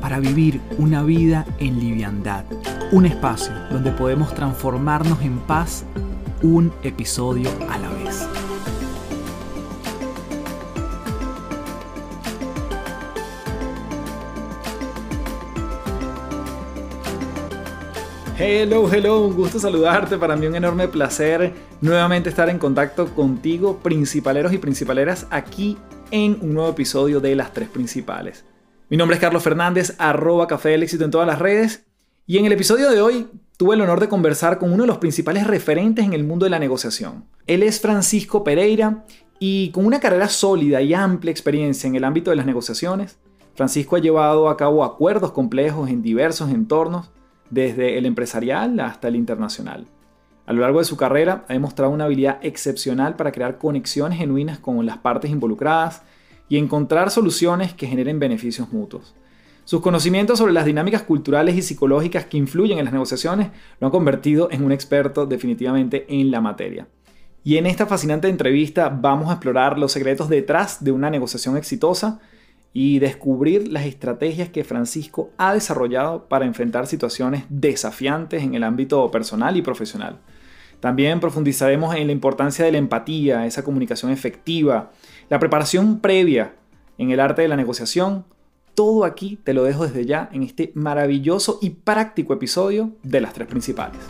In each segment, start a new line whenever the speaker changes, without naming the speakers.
para vivir una vida en liviandad. Un espacio donde podemos transformarnos en paz un episodio a la vez. Hello, hello, un gusto saludarte. Para mí un enorme placer nuevamente estar en contacto contigo, principaleros y principaleras, aquí en un nuevo episodio de Las Tres Principales. Mi nombre es Carlos Fernández, arroba Café del Éxito en todas las redes. Y en el episodio de hoy tuve el honor de conversar con uno de los principales referentes en el mundo de la negociación. Él es Francisco Pereira y con una carrera sólida y amplia experiencia en el ámbito de las negociaciones, Francisco ha llevado a cabo acuerdos complejos en diversos entornos, desde el empresarial hasta el internacional. A lo largo de su carrera ha demostrado una habilidad excepcional para crear conexiones genuinas con las partes involucradas y encontrar soluciones que generen beneficios mutuos. Sus conocimientos sobre las dinámicas culturales y psicológicas que influyen en las negociaciones lo han convertido en un experto definitivamente en la materia. Y en esta fascinante entrevista vamos a explorar los secretos detrás de una negociación exitosa y descubrir las estrategias que Francisco ha desarrollado para enfrentar situaciones desafiantes en el ámbito personal y profesional. También profundizaremos en la importancia de la empatía, esa comunicación efectiva, la preparación previa en el arte de la negociación, todo aquí te lo dejo desde ya en este maravilloso y práctico episodio de las tres principales.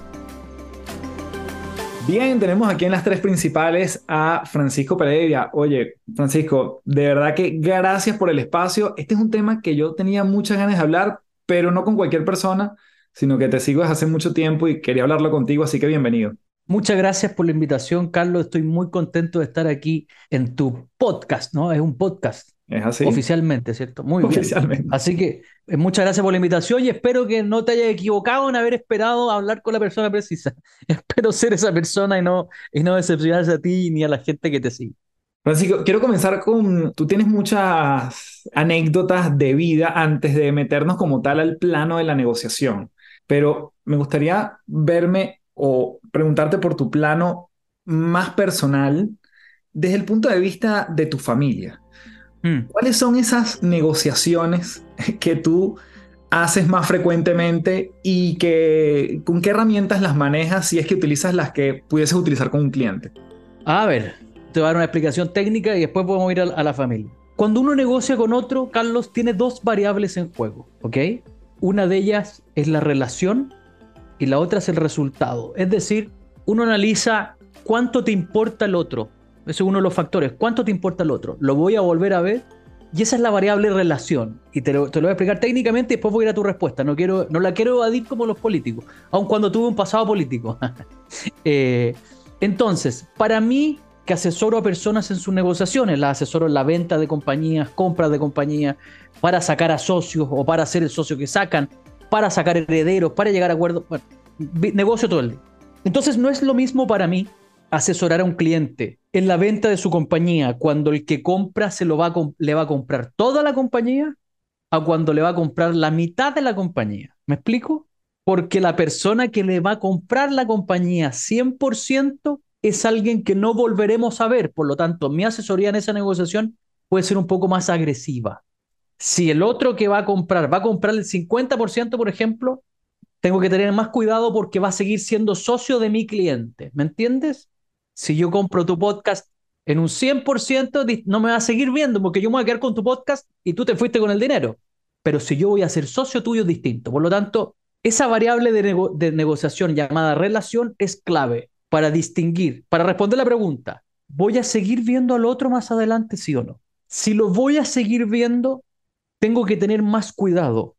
Bien, tenemos aquí en las tres principales a Francisco Pereira. Oye, Francisco, de verdad que gracias por el espacio. Este es un tema que yo tenía muchas ganas de hablar, pero no con cualquier persona, sino que te sigo desde hace mucho tiempo y quería hablarlo contigo, así que bienvenido.
Muchas gracias por la invitación, Carlos. Estoy muy contento de estar aquí en tu podcast, ¿no? Es un podcast.
Es así.
Oficialmente, ¿cierto? Muy bien.
Oficialmente.
Así que eh, muchas gracias por la invitación y espero que no te hayas equivocado en haber esperado hablar con la persona precisa. Espero ser esa persona y no, y no decepcionarse a ti ni a la gente que te sigue.
Francisco, quiero comenzar con, tú tienes muchas anécdotas de vida antes de meternos como tal al plano de la negociación, pero me gustaría verme o preguntarte por tu plano más personal desde el punto de vista de tu familia. Hmm. ¿Cuáles son esas negociaciones que tú haces más frecuentemente y que, con qué herramientas las manejas si es que utilizas las que pudieses utilizar con un cliente?
A ver, te voy a dar una explicación técnica y después podemos ir a, a la familia. Cuando uno negocia con otro, Carlos, tiene dos variables en juego, ¿ok? Una de ellas es la relación y la otra es el resultado. Es decir, uno analiza cuánto te importa el otro. Ese es uno de los factores. ¿Cuánto te importa el otro? ¿Lo voy a volver a ver? Y esa es la variable relación. Y te lo, te lo, voy a explicar técnicamente y después voy a ir a tu respuesta. No, quiero, no la quiero evadir como los políticos, aun cuando tuve un pasado político. eh, entonces, para mí, que asesoro a personas en sus negociaciones, las asesoro en la venta de compañías, compras de compañías, para sacar a socios o para ser el socio que sacan, para sacar herederos, para llegar a acuerdos. Bueno, negocio todo el día. Entonces no es lo mismo para mí asesorar a un cliente en la venta de su compañía cuando el que compra se lo va a le va a comprar toda la compañía a cuando le va a comprar la mitad de la compañía. ¿Me explico? Porque la persona que le va a comprar la compañía 100% es alguien que no volveremos a ver. Por lo tanto, mi asesoría en esa negociación puede ser un poco más agresiva. Si el otro que va a comprar va a comprar el 50%, por ejemplo, tengo que tener más cuidado porque va a seguir siendo socio de mi cliente. ¿Me entiendes? Si yo compro tu podcast en un 100%, no me va a seguir viendo porque yo me voy a quedar con tu podcast y tú te fuiste con el dinero. Pero si yo voy a ser socio tuyo es distinto. Por lo tanto, esa variable de, de negociación llamada relación es clave para distinguir, para responder la pregunta, ¿voy a seguir viendo al otro más adelante, sí o no? Si lo voy a seguir viendo, tengo que tener más cuidado.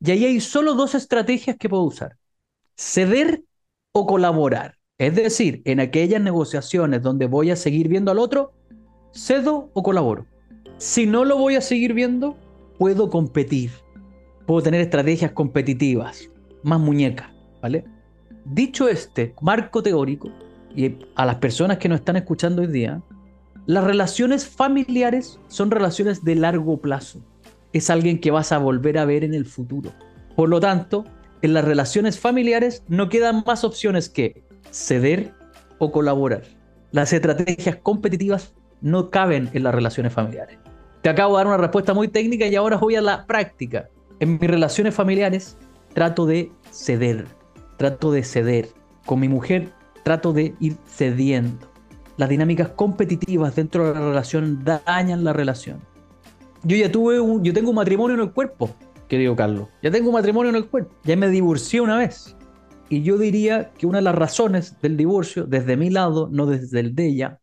Y ahí hay solo dos estrategias que puedo usar. Ceder o colaborar. Es decir, en aquellas negociaciones donde voy a seguir viendo al otro, cedo o colaboro. Si no lo voy a seguir viendo, puedo competir. Puedo tener estrategias competitivas, más muñecas, ¿vale? Dicho este marco teórico, y a las personas que nos están escuchando hoy día, las relaciones familiares son relaciones de largo plazo. Es alguien que vas a volver a ver en el futuro. Por lo tanto, en las relaciones familiares no quedan más opciones que ceder o colaborar. Las estrategias competitivas no caben en las relaciones familiares. Te acabo de dar una respuesta muy técnica y ahora voy a la práctica. En mis relaciones familiares trato de ceder, trato de ceder. Con mi mujer trato de ir cediendo. Las dinámicas competitivas dentro de la relación dañan la relación. Yo ya tuve un, yo tengo un matrimonio en el cuerpo, querido Carlos. Ya tengo un matrimonio en el cuerpo. Ya me divorcié una vez. Y yo diría que una de las razones del divorcio, desde mi lado, no desde el de ella,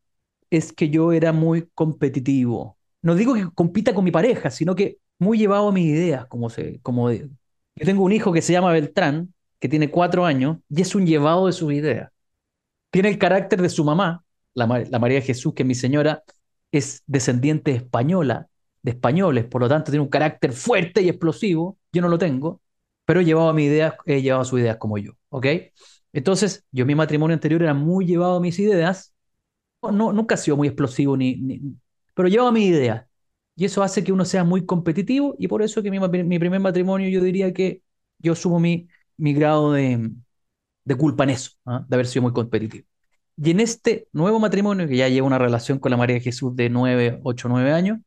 es que yo era muy competitivo. No digo que compita con mi pareja, sino que muy llevado a mis ideas, como se, como yo tengo un hijo que se llama Beltrán, que tiene cuatro años, y es un llevado de sus ideas. Tiene el carácter de su mamá, la, la María Jesús, que mi señora es descendiente española, de españoles, por lo tanto tiene un carácter fuerte y explosivo, yo no lo tengo, pero he llevado a mis ideas, he llevado a sus ideas como yo, ¿ok? Entonces, yo mi matrimonio anterior era muy llevado a mis ideas, no, nunca ha sido muy explosivo, ni, ni pero llevaba a mis ideas, y eso hace que uno sea muy competitivo, y por eso que mi, primer matrimonio yo diría que yo sumo mi, grado de, de culpa en eso, ¿ah? de haber sido muy competitivo. Y en este nuevo matrimonio, que ya lleva una relación con la María Jesús de 9, 8, 9 años,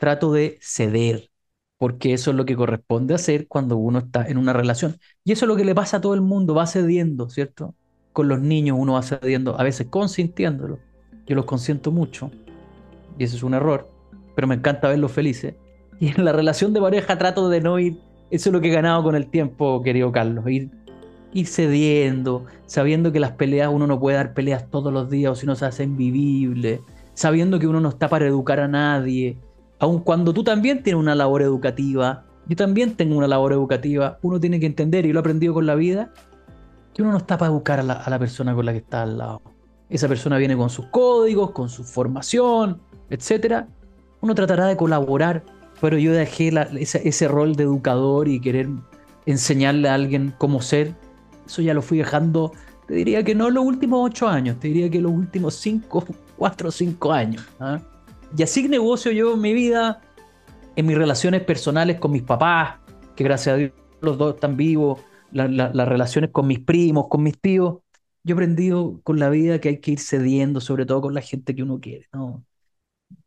trato de ceder, porque eso es lo que corresponde hacer cuando uno está en una relación. Y eso es lo que le pasa a todo el mundo, va cediendo, ¿cierto? Con los niños uno va cediendo, a veces consintiéndolo. Yo los consiento mucho, y eso es un error, pero me encanta verlos felices. Y en la relación de pareja trato de no ir, eso es lo que he ganado con el tiempo, querido Carlos, ir ir cediendo, sabiendo que las peleas uno no puede dar peleas todos los días o si no se hace invivible, sabiendo que uno no está para educar a nadie, aun cuando tú también tienes una labor educativa, yo también tengo una labor educativa, uno tiene que entender, y lo he aprendido con la vida, que uno no está para educar a la, persona con la que está al lado. Esa persona viene con sus códigos, con su formación, etc. Uno tratará de colaborar, pero yo dejé ese, ese rol de educador y querer enseñarle a alguien cómo ser eso ya lo fui dejando, te diría que no los últimos ocho años, te diría que los últimos cinco, cuatro o cinco años. ¿ah? Y así negocio yo mi vida, en mis relaciones personales con mis papás, que gracias a Dios los dos están vivos, las relaciones con mis primos, con mis tíos. Yo he aprendido con la vida que hay que ir cediendo, sobre todo con la gente que uno quiere. ¿no?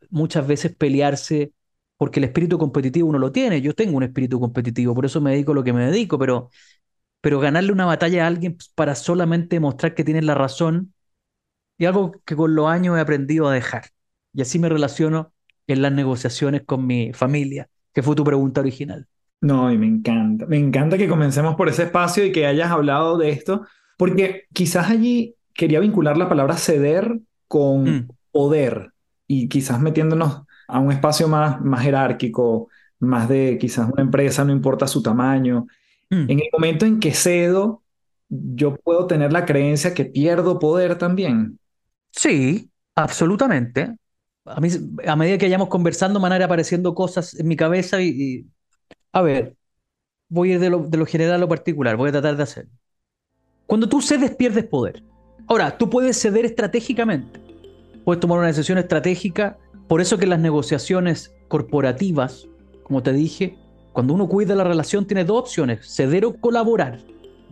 Muchas veces pelearse porque el espíritu competitivo uno lo tiene. Yo tengo un espíritu competitivo, por eso me dedico a lo que me dedico, pero pero ganarle una batalla a alguien para solamente mostrar que tienes la razón es algo que con los años he aprendido a dejar. Y así me relaciono en las negociaciones con mi familia, que fue tu pregunta original.
No, y me encanta. Me encanta que comencemos por ese espacio y que hayas hablado de esto, porque quizás allí quería vincular la palabra ceder con mm. poder y quizás metiéndonos a un espacio más, más jerárquico, más de quizás una empresa, no importa su tamaño, Mm. En el momento en que cedo, yo puedo tener la creencia que pierdo poder también.
Sí, absolutamente. A, mí, a medida que vayamos conversando, van a apareciendo cosas en mi cabeza y, a ver, voy a ir de lo, de lo general a lo particular, voy a tratar de hacer. Cuando tú cedes, pierdes poder. Ahora, tú puedes ceder estratégicamente. Puedes tomar una decisión estratégica. Por eso que las negociaciones corporativas, como te dije, cuando uno cuida la relación tiene dos opciones, ceder o colaborar.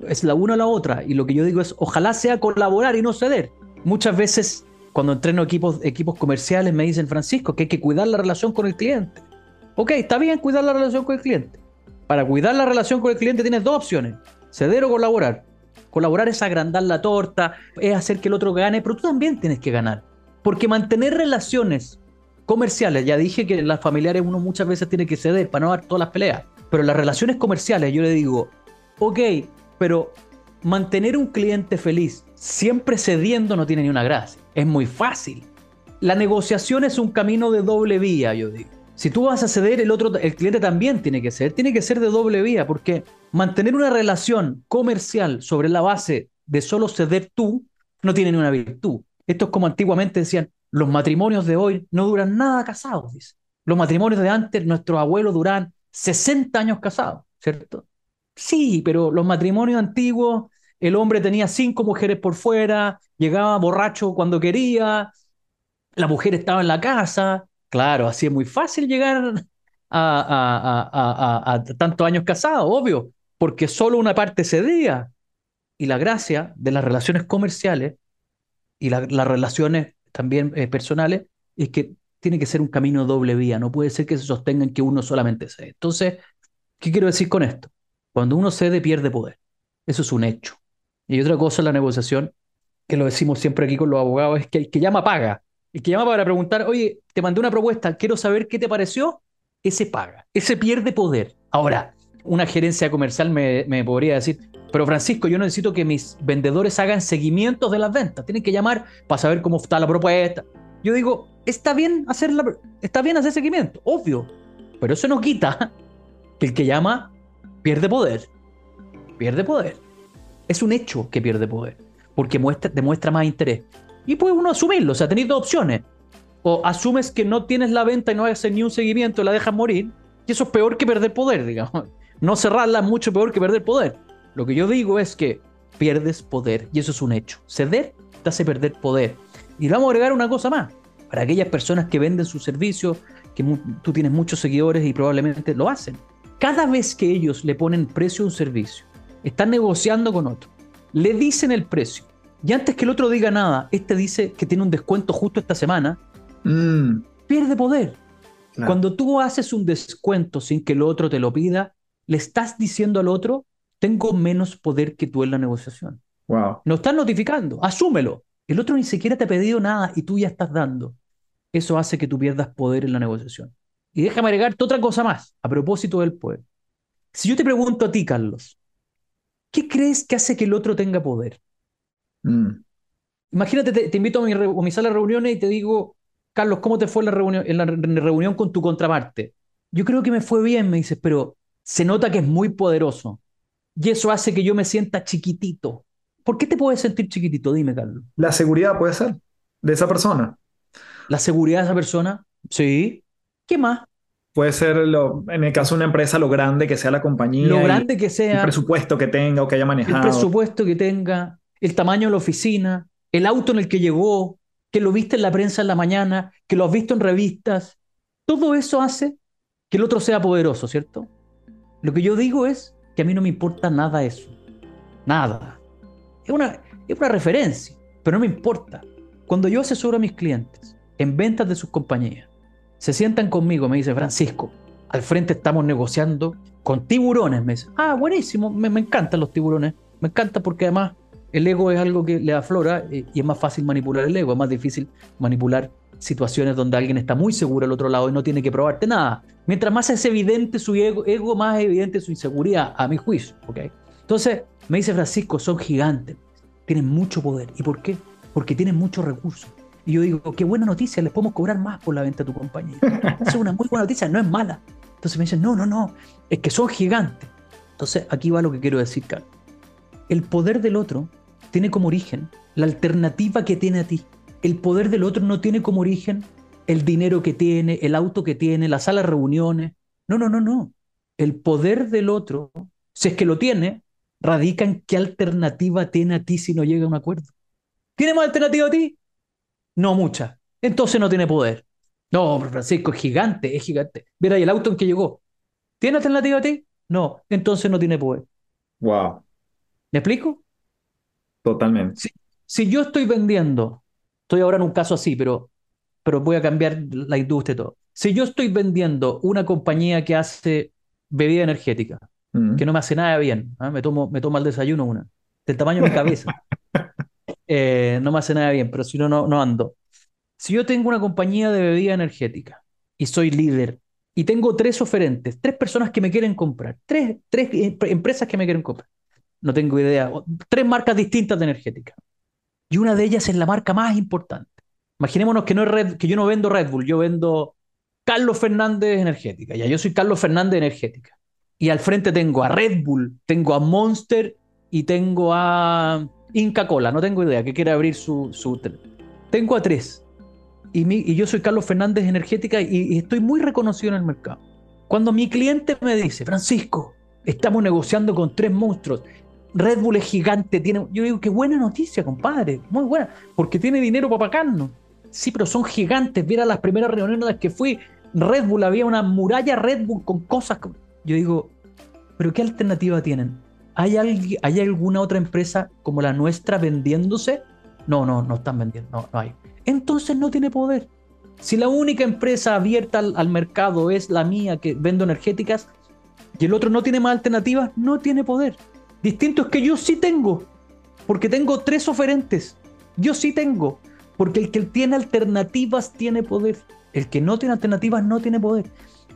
Es la una o la otra. Y lo que yo digo es, ojalá sea colaborar y no ceder. Muchas veces cuando entreno equipos, equipos comerciales me dicen, Francisco, que hay que cuidar la relación con el cliente. Ok, está bien cuidar la relación con el cliente. Para cuidar la relación con el cliente tienes dos opciones, ceder o colaborar. Colaborar es agrandar la torta, es hacer que el otro gane, pero tú también tienes que ganar. Porque mantener relaciones comerciales, ya dije que en las familiares uno muchas veces tiene que ceder para no dar todas las peleas, pero las relaciones comerciales yo le digo, ok, pero mantener un cliente feliz siempre cediendo no tiene ni una gracia, es muy fácil. La negociación es un camino de doble vía, yo digo. Si tú vas a ceder, el otro, el cliente también tiene que ser, tiene que ser de doble vía, porque mantener una relación comercial sobre la base de solo ceder tú no tiene ni una virtud. Esto es como antiguamente decían, los matrimonios de hoy no duran nada casados. Los matrimonios de antes, nuestros abuelos duran 60 años casados, ¿cierto? Sí, pero los matrimonios antiguos el hombre tenía cinco mujeres por fuera, llegaba borracho cuando quería, la mujer estaba en la casa. Claro, así es muy fácil llegar a, tantos años casados, obvio, porque solo una parte cedía. Y la gracia de las relaciones comerciales y las relaciones también eh, personales es que tiene que ser un camino doble vía, no puede ser que se sostenga en que uno solamente cede. Entonces, ¿qué quiero decir con esto? Cuando uno cede, pierde poder. Eso es un hecho. Y otra cosa en la negociación, que lo decimos siempre aquí con los abogados, es que el que llama paga. El que llama para preguntar, oye, te mandé una propuesta, quiero saber qué te pareció, ese paga, ese pierde poder. Ahora, una gerencia comercial me, me podría decir, pero Francisco, yo necesito que mis vendedores hagan seguimientos de las ventas, tienen que llamar para saber cómo está la propuesta. Yo digo, está bien hacer, está bien hacer seguimiento, obvio, pero eso no quita que el que llama pierde poder. Pierde poder. Es un hecho que pierde poder, porque muestra, demuestra más interés. Y puede uno asumirlo, o sea, tenéis dos opciones. O asumes que no tienes la venta y no haces ni un seguimiento la dejas morir, y eso es peor que perder poder, digamos. No cerrarla es mucho peor que perder poder. Lo que yo digo es que pierdes poder, y eso es un hecho. Ceder te hace perder poder. Y vamos a agregar una cosa más. Para aquellas personas que venden sus servicios, que tú tienes muchos seguidores y probablemente lo hacen. Cada vez que ellos le ponen precio a un servicio, están negociando con otro, le dicen el precio, y antes que el otro diga nada, este dice que tiene un descuento justo esta semana, mm. pierde poder. Cuando tú haces un descuento sin que el otro te lo pida, le estás diciendo al otro, tengo menos poder que tú en la negociación.
Wow.
No estás notificando, asúmelo. El otro ni siquiera te ha pedido nada y tú ya estás dando. Eso hace que tú pierdas poder en la negociación. Y déjame agregarte otra cosa más a propósito del poder. Si yo te pregunto a ti, Carlos, ¿qué crees que hace que el otro tenga poder? Mm. Imagínate, te, invito a mi, sala de reuniones y te digo, Carlos, ¿cómo te fue la reunión, en la reunión con tu contraparte? Yo creo que me fue bien, me dices, pero se nota que es muy poderoso. Y eso hace que yo me sienta chiquitito. ¿Por qué te puedes sentir chiquitito? Dime, Carlos.
La seguridad puede ser de esa persona.
La seguridad de esa persona, sí. ¿Qué más?
Puede ser, lo, en el caso de una empresa, lo grande que sea la compañía.
Lo grande que sea.
El presupuesto que tenga o que haya manejado.
El presupuesto que tenga, el tamaño de la oficina, el auto en el que llegó, que lo viste en la prensa en la mañana, que lo has visto en revistas. Todo eso hace que el otro sea poderoso, ¿cierto? Lo que yo digo es que a mí no me importa nada eso. Nada. Es una, es una referencia, pero no me importa. Cuando yo asesoro a mis clientes en ventas de sus compañías, se sientan conmigo, me dice Francisco, al frente estamos negociando con tiburones, me dice, ah, buenísimo, me, encantan los tiburones, me encanta porque además el ego es algo que le aflora eh, y es más fácil manipular el ego, es más difícil manipular situaciones donde alguien está muy seguro al otro lado y no tiene que probarte nada. Mientras más es evidente su ego, ego más es evidente su inseguridad, a mi juicio. ¿okay? Entonces, me dice Francisco, son gigantes, tienen mucho poder. ¿Y por qué? Porque tienen muchos recursos. Y yo digo, qué buena noticia, les podemos cobrar más por la venta de tu compañía. es una muy buena noticia, no es mala. Entonces me dicen, no, no, no, es que son gigantes. Entonces, aquí va lo que quiero decir, Carlos. El poder del otro tiene como origen la alternativa que tiene a ti. El poder del otro no tiene como origen el dinero que tiene, el auto que tiene, la sala de reuniones. No, no, no, no. El poder del otro, si es que lo tiene, radica en qué alternativa tiene a ti si no llega a un acuerdo. ¿Tiene más alternativa a ti? No mucha. Entonces no tiene poder. No, Francisco, es gigante, es gigante. Mira, ¿y el auto en que llegó? ¿Tiene alternativa a ti? No, entonces no tiene poder.
Wow.
¿Me explico?
Totalmente.
Si, yo estoy vendiendo, estoy ahora en un caso así, pero, pero voy a cambiar la industria y todo. Si yo estoy vendiendo una compañía que hace bebida energética, mm. que no me hace nada bien, ¿ah? me, tomo, me tomo el desayuno una, del tamaño de mi cabeza, eh, no me hace nada bien, pero si no, no ando. Si yo tengo una compañía de bebida energética y soy líder y tengo tres oferentes, tres personas que me quieren comprar, tres, tres empresas que me quieren comprar, no tengo idea, tres marcas distintas de energética. Y una de ellas es la marca más importante. Imaginémonos que, no es que yo no vendo Red Bull, yo vendo Carlos Fernández Energética. Ya yo soy Carlos Fernández Energética. Y al frente tengo a Red Bull, tengo a Monster y tengo a Inca Cola. No tengo idea que quiere abrir su, su... Tengo a tres. Y, y, yo soy Carlos Fernández Energética y estoy muy reconocido en el mercado. Cuando mi cliente me dice, Francisco, estamos negociando con tres monstruos Red Bull es gigante, tiene. Yo digo, qué buena noticia, compadre, muy buena, porque tiene dinero para pagarnos. Sí, pero son gigantes. Viera las primeras reuniones a las que fui, Red Bull, había una muralla Red Bull con cosas. Yo digo, ¿pero qué alternativa tienen? ¿Hay, ¿Hay alguna otra empresa como la nuestra vendiéndose? No, no, no están vendiendo, no, no hay. Entonces no tiene poder. Si la única empresa abierta al, mercado es la mía que vendo energéticas y el otro no tiene más alternativas, no tiene poder. Distinto es que yo sí tengo, porque tengo tres oferentes. Yo sí tengo, porque el que tiene alternativas tiene poder. El que no tiene alternativas no tiene poder.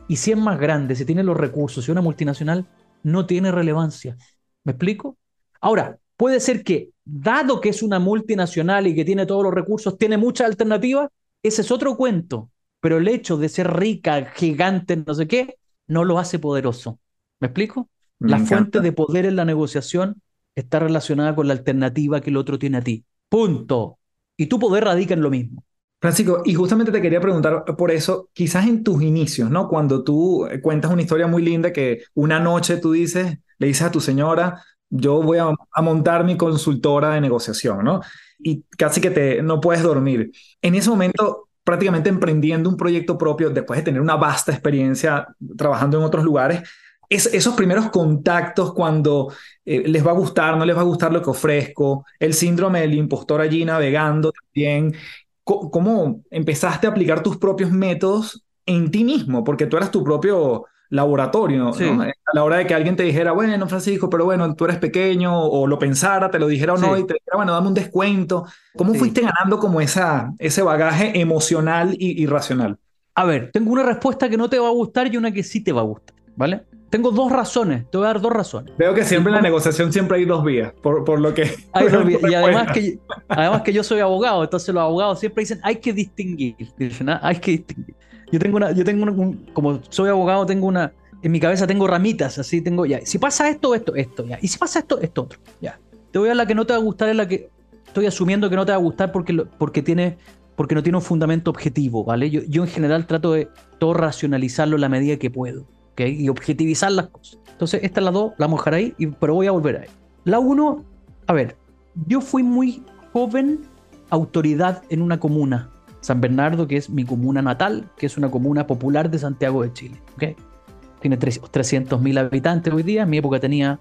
Y si es más grande, si tiene los recursos, si es una multinacional, no tiene relevancia. ¿Me explico? Ahora, puede ser que, dado que es una multinacional y que tiene todos los recursos, tiene muchas alternativas, ese es otro cuento. Pero el hecho de ser rica, gigante, no sé qué, no lo hace poderoso. ¿Me explico? la fuente de poder en la negociación está relacionada con la alternativa que el otro tiene a ti. Punto. Y tu poder radica en lo mismo.
Francisco, y justamente te quería preguntar por eso, quizás en tus inicios, ¿no? Cuando tú cuentas una historia muy linda que una noche tú dices, le dices a tu señora, yo voy a, montar mi consultora de negociación, ¿no? Y casi que te, no puedes dormir. En ese momento, prácticamente emprendiendo un proyecto propio, después de tener una vasta experiencia trabajando en otros lugares, esos primeros contactos cuando eh, les va a gustar, no les va a gustar lo que ofrezco, el síndrome del impostor allí navegando también, ¿cómo empezaste a aplicar tus propios métodos en ti mismo? Porque tú eras tu propio laboratorio, ¿no? A la hora de que alguien te dijera, bueno, Francisco, pero bueno, tú eres pequeño, o lo pensara, te lo dijera o no, y te dijera, bueno, dame un descuento. ¿Cómo fuiste ganando como esa, ese bagaje emocional y, y racional?
A ver, tengo una respuesta que no te va a gustar y una que sí te va a gustar, ¿vale? Tengo dos razones, te voy a dar dos razones.
Veo que siempre en la negociación siempre hay dos vías, por, por lo que...
Hay dos vías. Y además que, además que yo soy abogado, entonces los abogados siempre dicen, hay que distinguir, ¿ah? hay que distinguir. Yo tengo una, yo tengo como soy abogado, tengo una, en mi cabeza tengo ramitas, así tengo, ya, si pasa esto, esto, esto, ya, y si pasa esto, esto otro, ya. Te voy a la que no te va a gustar, es la que estoy asumiendo que no te va a gustar porque, porque tiene porque no tiene un fundamento objetivo, ¿vale? Yo, yo en general trato de todo racionalizarlo en la medida que puedo y objetivizar las cosas. Entonces, esta es la dos, la mojaré ahí, y, pero voy a volver ahí. La uno, a ver, yo fui muy joven autoridad en una comuna, San Bernardo, que es mi comuna natal, que es una comuna popular de Santiago de Chile. ¿okay? Tiene 300.000 habitantes hoy día, en mi época tenía,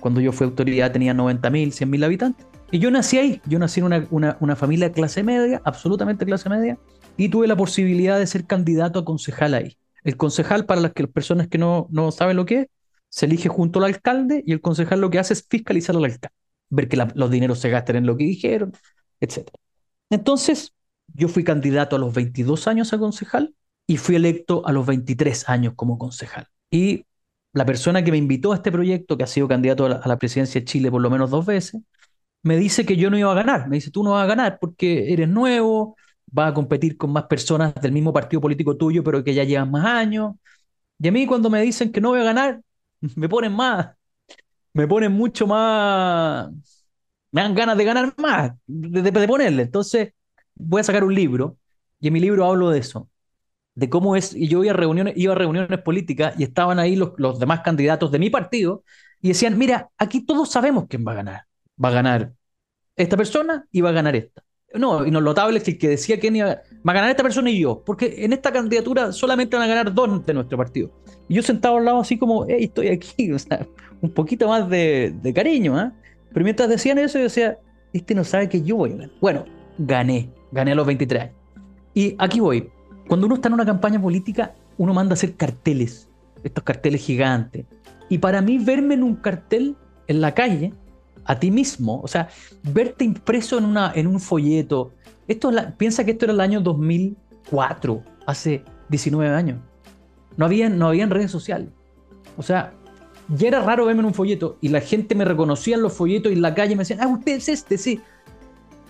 cuando yo fui autoridad tenía 90.000, 100.000 habitantes. Y yo nací ahí, yo nací en una, una, una familia de clase media, absolutamente clase media, y tuve la posibilidad de ser candidato a concejal ahí. El concejal, para las, que, las personas que no, no saben lo que es, se elige junto al alcalde y el concejal lo que hace es fiscalizar al alcalde, ver que los dineros se gasten en lo que dijeron, etc. Entonces, yo fui candidato a los 22 años a concejal y fui electo a los 23 años como concejal. Y la persona que me invitó a este proyecto, que ha sido candidato a la, a la presidencia de Chile por lo menos dos veces, me dice que yo no iba a ganar. Me dice, tú no vas a ganar porque eres nuevo, va a competir con más personas del mismo partido político tuyo, pero que ya llevan más años. Y a mí cuando me dicen que no voy a ganar, me ponen más, me ponen mucho más, me dan ganas de ganar más, de, ponerle. Entonces voy a sacar un libro y en mi libro hablo de eso, de cómo es, y yo iba a reuniones, iba a reuniones políticas y estaban ahí los, los demás candidatos de mi partido y decían, mira, aquí todos sabemos quién va a ganar. Va a ganar esta persona y va a ganar esta. No, y lo notable es que el que decía que iba, va a ganar esta persona y yo, porque en esta candidatura solamente van a ganar dos de nuestro partido. Y yo sentado al lado así como, hey, estoy aquí, o sea, un poquito más de, cariño, ¿ah? Pero mientras decían eso, yo decía, este no sabe que yo voy a ganar. Bueno, gané, gané a los 23 años. Y aquí voy. Cuando uno está en una campaña política, uno manda a hacer carteles, estos carteles gigantes. Y para mí, verme en un cartel en la calle a ti mismo, o sea, verte impreso en, una, en un folleto. Esto piensa que esto era el año 2004, hace 19 años. No había, no había redes sociales. O sea, ya era raro verme en un folleto y la gente me reconocía en los folletos y en la calle me decían, ah, usted es este, sí.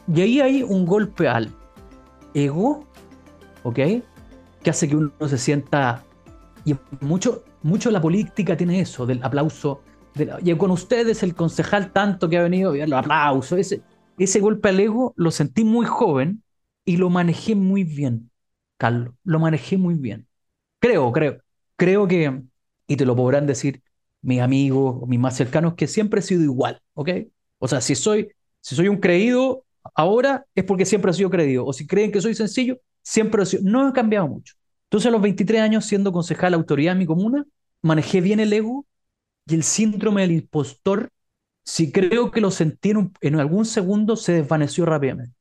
Y ahí hay un golpe al ego, ¿ok? Que hace que uno se sienta... Y mucho, mucho la política tiene eso, del aplauso y con ustedes, el concejal tanto que ha venido, lo aplauso. Ese, ese golpe al ego lo sentí muy joven y lo manejé muy bien, Carlos. Lo manejé muy bien. Creo, creo. Creo que, y te lo podrán decir mis amigos, mis más cercanos, que siempre he sido igual, ¿ok? O sea, si soy, si soy un creído ahora es porque siempre he sido creído, o si creen que soy sencillo, siempre he sido, no he cambiado mucho. Entonces a los 23 años, siendo concejal de autoridad en mi comuna, manejé bien el ego y el síndrome del impostor, si creo que lo sentí en, en algún segundo, se desvaneció rápidamente.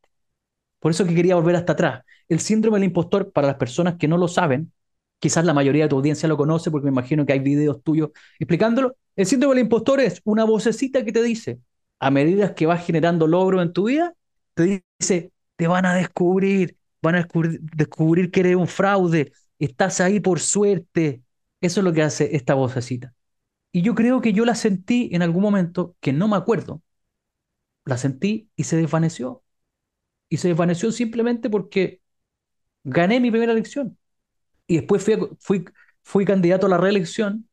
Por eso que quería volver hasta atrás. El síndrome del impostor, para las personas que no lo saben, quizás la mayoría de tu audiencia lo conoce porque me imagino que hay videos tuyos explicándolo. El síndrome del impostor es una vocecita que te dice, a medida que vas generando logros en tu vida, te dice, te van a descubrir, van a descubrir, que eres un fraude, estás ahí por suerte. Eso es lo que hace esta vocecita. Y yo creo que yo la sentí en algún momento, que no me acuerdo, la sentí y se desvaneció. Y se desvaneció simplemente porque gané mi primera elección. Y después fui, fui, fui candidato a la reelección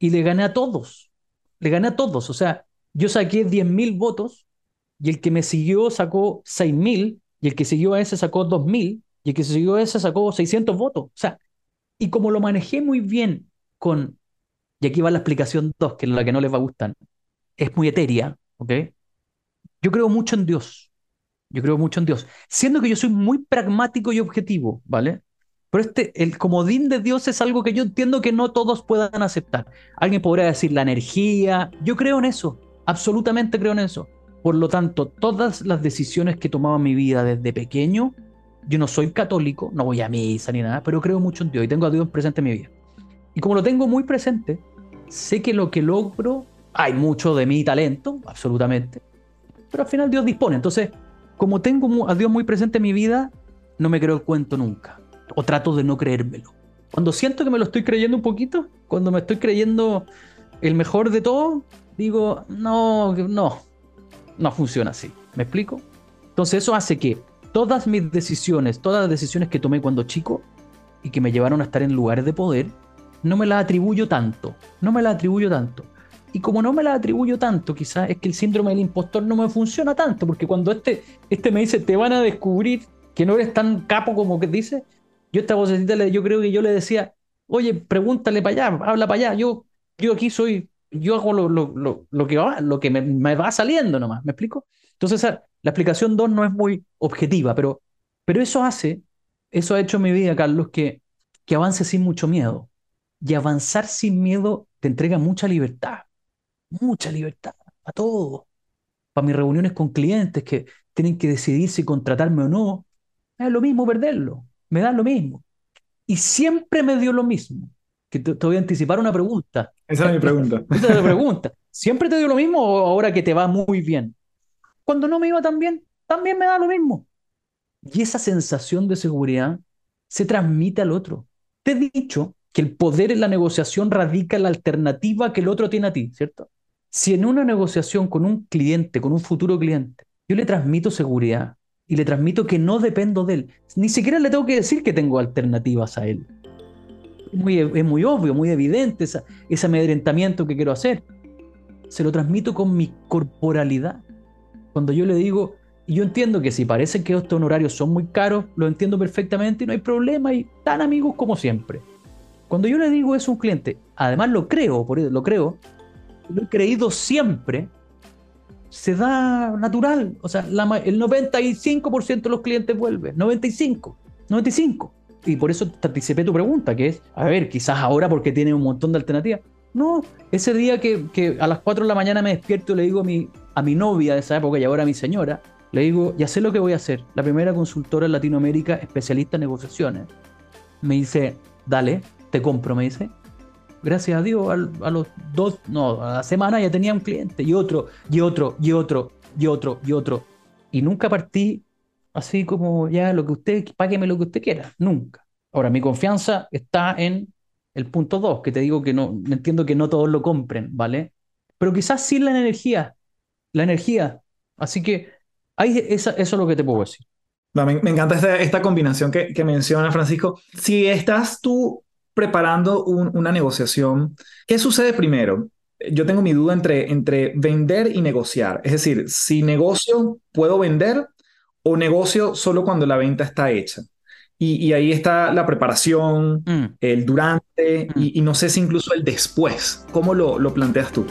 y le gané a todos. Le gané a todos. O sea, yo saqué 10.000 votos y el que me siguió sacó 6.000 y el que siguió a ese sacó 2.000 y el que siguió a ese sacó 600 votos. O sea, y como lo manejé muy bien con, y aquí va la explicación 2, que es la que no les va a gustar, es muy etérea, ¿ok? Yo creo mucho en Dios. Yo creo mucho en Dios. Siendo que yo soy muy pragmático y objetivo, ¿vale? Pero este, el comodín de Dios es algo que yo entiendo que no todos puedan aceptar. Alguien podría decir la energía. Yo creo en eso. Absolutamente creo en eso. Por lo tanto, todas las decisiones que tomaba mi vida desde pequeño, yo no soy católico, no voy a misa ni nada, pero creo mucho en Dios y tengo a Dios presente en mi vida. Y como lo tengo muy presente, sé que lo que logro, hay mucho de mi talento, absolutamente, pero al final Dios dispone. Entonces, como tengo a Dios muy presente en mi vida, no me creo el cuento nunca, o trato de no creérmelo. Cuando siento que me lo estoy creyendo un poquito, cuando me estoy creyendo el mejor de todo, digo, no, no, no funciona así. ¿Me explico? Entonces eso hace que todas mis decisiones, todas las decisiones que tomé cuando chico y que me llevaron a estar en lugares de poder, no me las atribuyo tanto, no me las atribuyo tanto. Y como no me las atribuyo tanto, quizás es que el síndrome del impostor no me funciona tanto, porque cuando este, este me dice, te van a descubrir que no eres tan capo como que dice, yo esta vocecita, yo creo que yo le decía, oye, pregúntale para allá, habla para allá, yo, yo aquí soy, yo hago lo, lo, lo, que, va, lo que me, va saliendo nomás, ¿me explico? Entonces, la explicación 2 no es muy objetiva, pero, pero eso hace, eso ha hecho en mi vida, Carlos, que, que avance sin mucho miedo. Y avanzar sin miedo te entrega mucha libertad mucha libertad a todo. Para mis reuniones con clientes que tienen que decidir si contratarme o no, es lo mismo perderlo, me da lo mismo. Y siempre me dio lo mismo. Que te, voy a anticipar una pregunta.
Esa es mi pregunta.
Esa es la pregunta. ¿Siempre te dio lo mismo o ahora que te va muy bien? Cuando no me iba tan bien, también me da lo mismo. Y esa sensación de seguridad se transmite al otro. Te he dicho que el poder en la negociación radica en la alternativa que el otro tiene a ti, ¿cierto? Si en una negociación con un cliente, con un futuro cliente, yo le transmito seguridad y le transmito que no dependo de él, ni siquiera le tengo que decir que tengo alternativas a él. Muy, es muy obvio, muy evidente ese amedrentamiento que quiero hacer. Se lo transmito con mi corporalidad. Cuando yo le digo, y yo entiendo que si parece que estos honorarios son muy caros, lo entiendo perfectamente y no hay problema y tan amigos como siempre. Cuando yo le digo eso a un cliente, además lo creo, por lo creo, lo he creído siempre, se da natural. O sea, el 95% de los clientes vuelven, 95, 95. Y por eso te anticipé tu pregunta, que es, a ver, quizás ahora porque tiene un montón de alternativas. No, ese día que, a las 4 de la mañana me despierto y le digo a mi, a mi novia de esa época y ahora a mi señora, le digo, ya sé lo que voy a hacer. La primera consultora en Latinoamérica, especialista en negociaciones. Me dice, dale, te compro, me dice gracias a Dios, a, los dos, no, a la semana ya tenía un cliente y otro, y otro, y otro, y otro, y otro. Y nunca partí así como ya lo que usted, págueme lo que usted quiera, nunca. Ahora, mi confianza está en el punto dos, que te digo que no, entiendo que no todos lo compren, ¿vale? Pero quizás sí la energía, la energía. Así que ahí eso es lo que te puedo decir.
me, encanta esta, combinación que, que menciona Francisco. Si estás tú preparando una negociación, ¿qué sucede primero? Yo tengo mi duda entre, entre vender y negociar. Es decir, si negocio, ¿puedo vender o negocio solo cuando la venta está hecha? Y, ahí está la preparación, mm. el durante mm. y, no sé si incluso el después. ¿Cómo lo, lo planteas tú?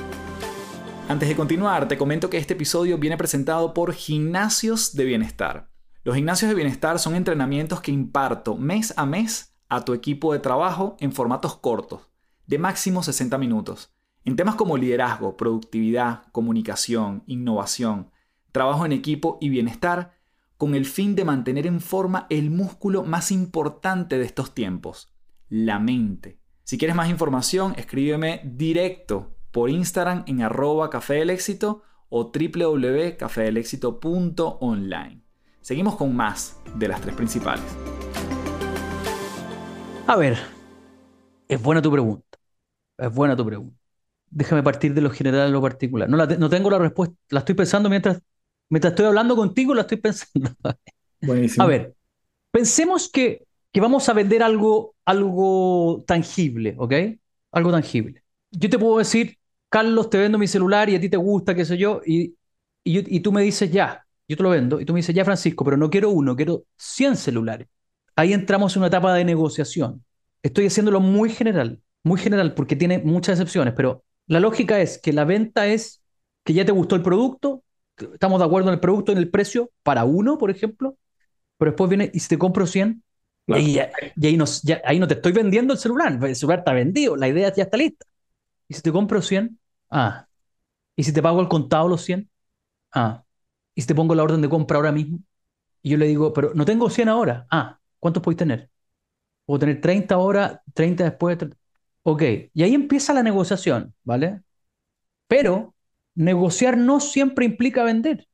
Antes de continuar, te comento que este episodio viene presentado por Gimnasios de Bienestar. Los gimnasios de bienestar son entrenamientos que imparto mes a mes a tu equipo de trabajo en formatos cortos, de máximo 60 minutos, en temas como liderazgo, productividad, comunicación, innovación, trabajo en equipo y bienestar con el fin de mantener en forma el músculo más importante de estos tiempos, la mente. Si quieres más información, escríbeme directo por Instagram en arroba café éxito o www.cafedelexito.online. Seguimos con más de las tres principales.
A ver, es buena tu pregunta. Es buena tu pregunta. Déjame partir de lo general a lo particular. No tengo la respuesta, la estoy pensando mientras Mientras estoy hablando contigo, la estoy pensando. Buenísimo. A ver, pensemos que, que vamos a vender algo, algo tangible, ¿ok? Algo tangible. Yo te puedo decir, Carlos, te vendo mi celular y a ti te gusta, qué sé yo, y, y, y tú me dices, ya, yo te lo vendo, y tú me dices, ya, Francisco, pero no quiero uno, quiero 100 celulares. Ahí entramos en una etapa de negociación. Estoy haciéndolo muy general, muy general, porque tiene muchas excepciones, pero la lógica es que la venta es que ya te gustó el producto, estamos de acuerdo en el producto, en el precio, para uno, por ejemplo, pero después viene y si te compro 100, y, ahí, ahí no te estoy vendiendo el celular, el celular está vendido, la idea ya está lista. Y si te compro 100, ah, y si te pago el contado los 100, ah, y si te pongo la orden de compra ahora mismo, y yo le digo, pero no tengo 100 ahora, ah, ¿cuántos podéis tener? Puedo tener 30 ahora, 30 después. Ok, y ahí empieza la negociación, ¿vale? Pero negociar no siempre implica vender.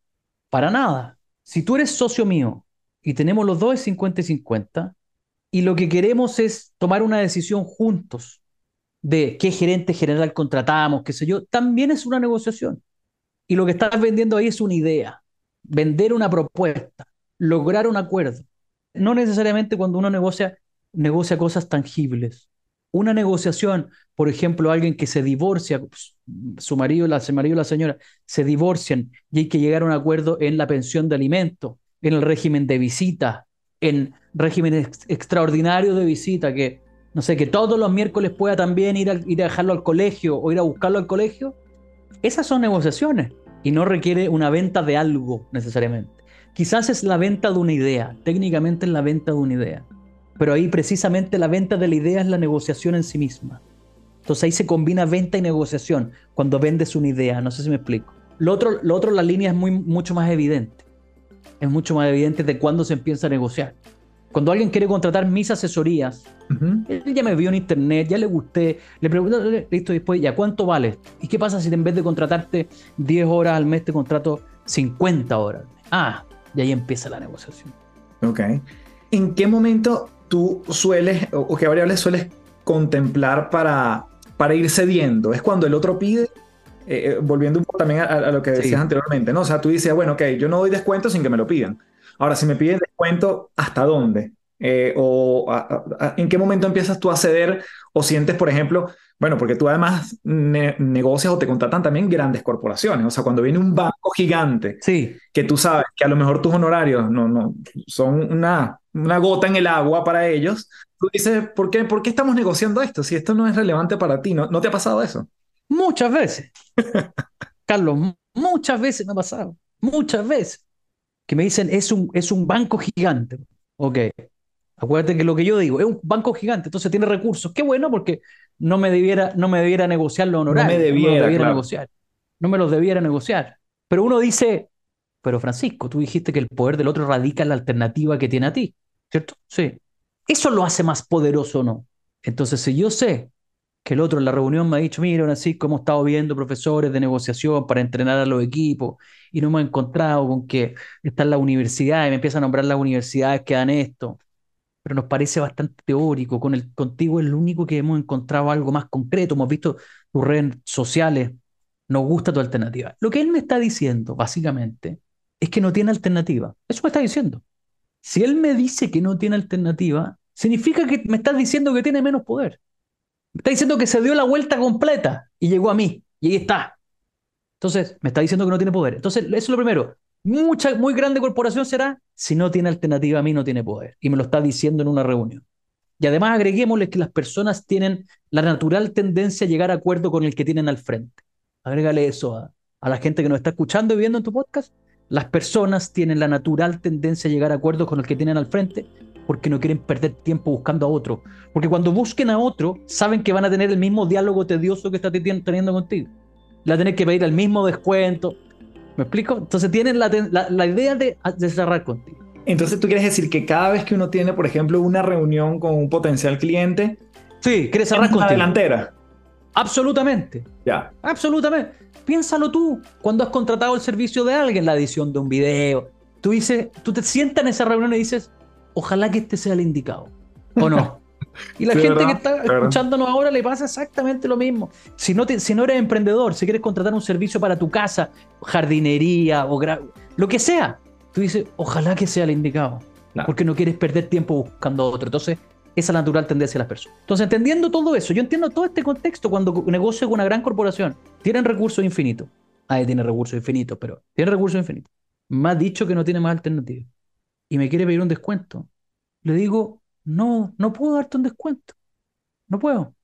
Para nada. Si tú eres socio mío y tenemos los dos 50 y 50, y lo que queremos es tomar una decisión juntos de qué gerente general contratamos, qué sé yo, también es una negociación. Y lo que estás vendiendo ahí es una idea, vender una propuesta, lograr un acuerdo. No necesariamente cuando uno negocia, negocia cosas tangibles una negociación, por ejemplo, alguien que se divorcia, pues, su marido, la, marido y la señora se divorcian y hay que llegar a un acuerdo en la pensión de alimento, en el régimen de visita, en régimen extraordinario de visita, que no sé, que todos los miércoles pueda también ir a, ir a dejarlo al colegio o ir a buscarlo al colegio. Esas son negociaciones y no requiere una venta de algo necesariamente. Quizás es la venta de una idea, técnicamente es la venta de una idea. Pero ahí precisamente la venta de la idea es la negociación en sí misma. Entonces ahí se combina venta y negociación cuando vendes una idea. No sé si me explico. Lo otro, lo otro la línea es muy, mucho más evidente. Es mucho más evidente de cuándo se empieza a negociar. Cuando alguien quiere contratar mis asesorías, él ya me vio en internet, ya le gusté, le pregunto, listo, después, ¿ya cuánto vale? ¿Y qué pasa si en vez de contratarte 10 horas al mes te contrato 50 horas? Ah, y ahí empieza la negociación.
Ok. ¿En qué momento tú sueles o qué variables sueles contemplar para, para ir cediendo? ¿Es cuando el otro pide? Eh, eh, volviendo un poco también a, lo que decías anteriormente, ¿no? O sea, tú dices, bueno, ok, yo no doy descuento sin que me lo pidan. Ahora, si me piden descuento, ¿hasta dónde? Eh, ¿O en qué momento empiezas tú a ceder o sientes, por ejemplo, bueno, porque tú además negocias o te contratan también grandes corporaciones. O sea, cuando viene un banco gigante,
sí.
que tú sabes que a lo mejor tus honorarios no, no, son una, una gota en el agua para ellos, tú dices, ¿por qué, ¿por qué estamos negociando esto? Si esto no es relevante para ti, ¿no, ¿no te ha pasado eso?
Muchas veces. Carlos, muchas veces me ha pasado. Muchas veces. Que me dicen, es un, es un banco gigante. Ok. Acuérdate que lo que yo digo, es un banco gigante, entonces tiene recursos. Qué bueno porque no me debiera, no me debiera negociar lo honorario.
No me debiera,
negociar. No me los debiera negociar. Pero uno dice, pero Francisco, tú dijiste que el poder del otro radica en la alternativa que tiene a ti, ¿cierto? Sí. Eso lo hace más poderoso, ¿no? Entonces, si yo sé que el otro en la reunión me ha dicho, mira, Francisco, hemos estado viendo profesores de negociación para entrenar a los equipos y no hemos encontrado con que está en la universidad y me empieza a nombrar las universidades que dan esto pero nos parece bastante teórico. Con el, contigo es lo único que hemos encontrado algo más concreto. Hemos visto tus redes sociales. Nos gusta tu alternativa. Lo que él me está diciendo, básicamente, es que no tiene alternativa. Eso me está diciendo. Si él me dice que no tiene alternativa, significa que me está diciendo que tiene menos poder. Me está diciendo que se dio la vuelta completa y llegó a mí. Y ahí está. Entonces, me está diciendo que no tiene poder. Entonces, eso es lo primero. mucha, muy grande corporación será, si no tiene alternativa a mí, no tiene poder. Y me lo está diciendo en una reunión. Y además agreguémosle que las personas tienen la natural tendencia a llegar a acuerdo con el que tienen al frente. Agrégale eso a, a la gente que nos está escuchando y viendo en tu podcast. Las personas tienen la natural tendencia a llegar a acuerdo con el que tienen al frente porque no quieren perder tiempo buscando a otro. Porque cuando busquen a otro, saben que van a tener el mismo diálogo tedioso que está teniendo contigo. La tener que pedir el mismo descuento. ¿Me explico? Entonces tienen la, la, idea de, de, cerrar contigo.
Entonces tú quieres decir que cada vez que uno tiene, por ejemplo, una reunión con un potencial cliente,
sí, quiere cerrar contigo.
delantera.
Absolutamente.
Ya.
Absolutamente. Piénsalo tú. Cuando has contratado el servicio de alguien, la edición de un video, tú dices, tú te sientas en esa reunión y dices, ojalá que este sea el indicado. ¿O no? Y la gente que está escuchándonos ahora le pasa exactamente lo mismo. Si no, si no eres emprendedor, si quieres contratar un servicio para tu casa, jardinería o lo que sea, tú dices, ojalá que sea el indicado. Porque no quieres perder tiempo buscando otro. Entonces, esa natural tendencia de las personas. Entonces, entendiendo todo eso, yo entiendo todo este contexto cuando negocio con una gran corporación. Tienen recursos infinitos. Ahí tiene recursos infinitos, pero tiene recursos infinitos. Me ha dicho que no tiene más alternativa y me quiere pedir un descuento, le digo, no, no puedo darte un descuento. No puedo.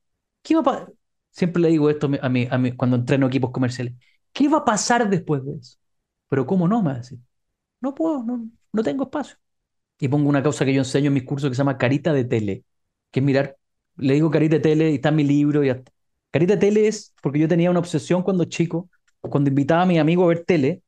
¿Qué va a pasar? Siempre le digo esto a mí, a mí cuando entreno equipos comerciales. ¿Qué va a pasar después de eso? Pero ¿cómo no? Me va a decir. No puedo, no, no tengo espacio. Y pongo una causa que yo enseño en mis cursos que se llama carita de tele, que es mirar, le digo carita de tele y está en mi libro y. Carita de tele es porque yo tenía una obsesión cuando chico, cuando invitaba a mi amigo a ver tele,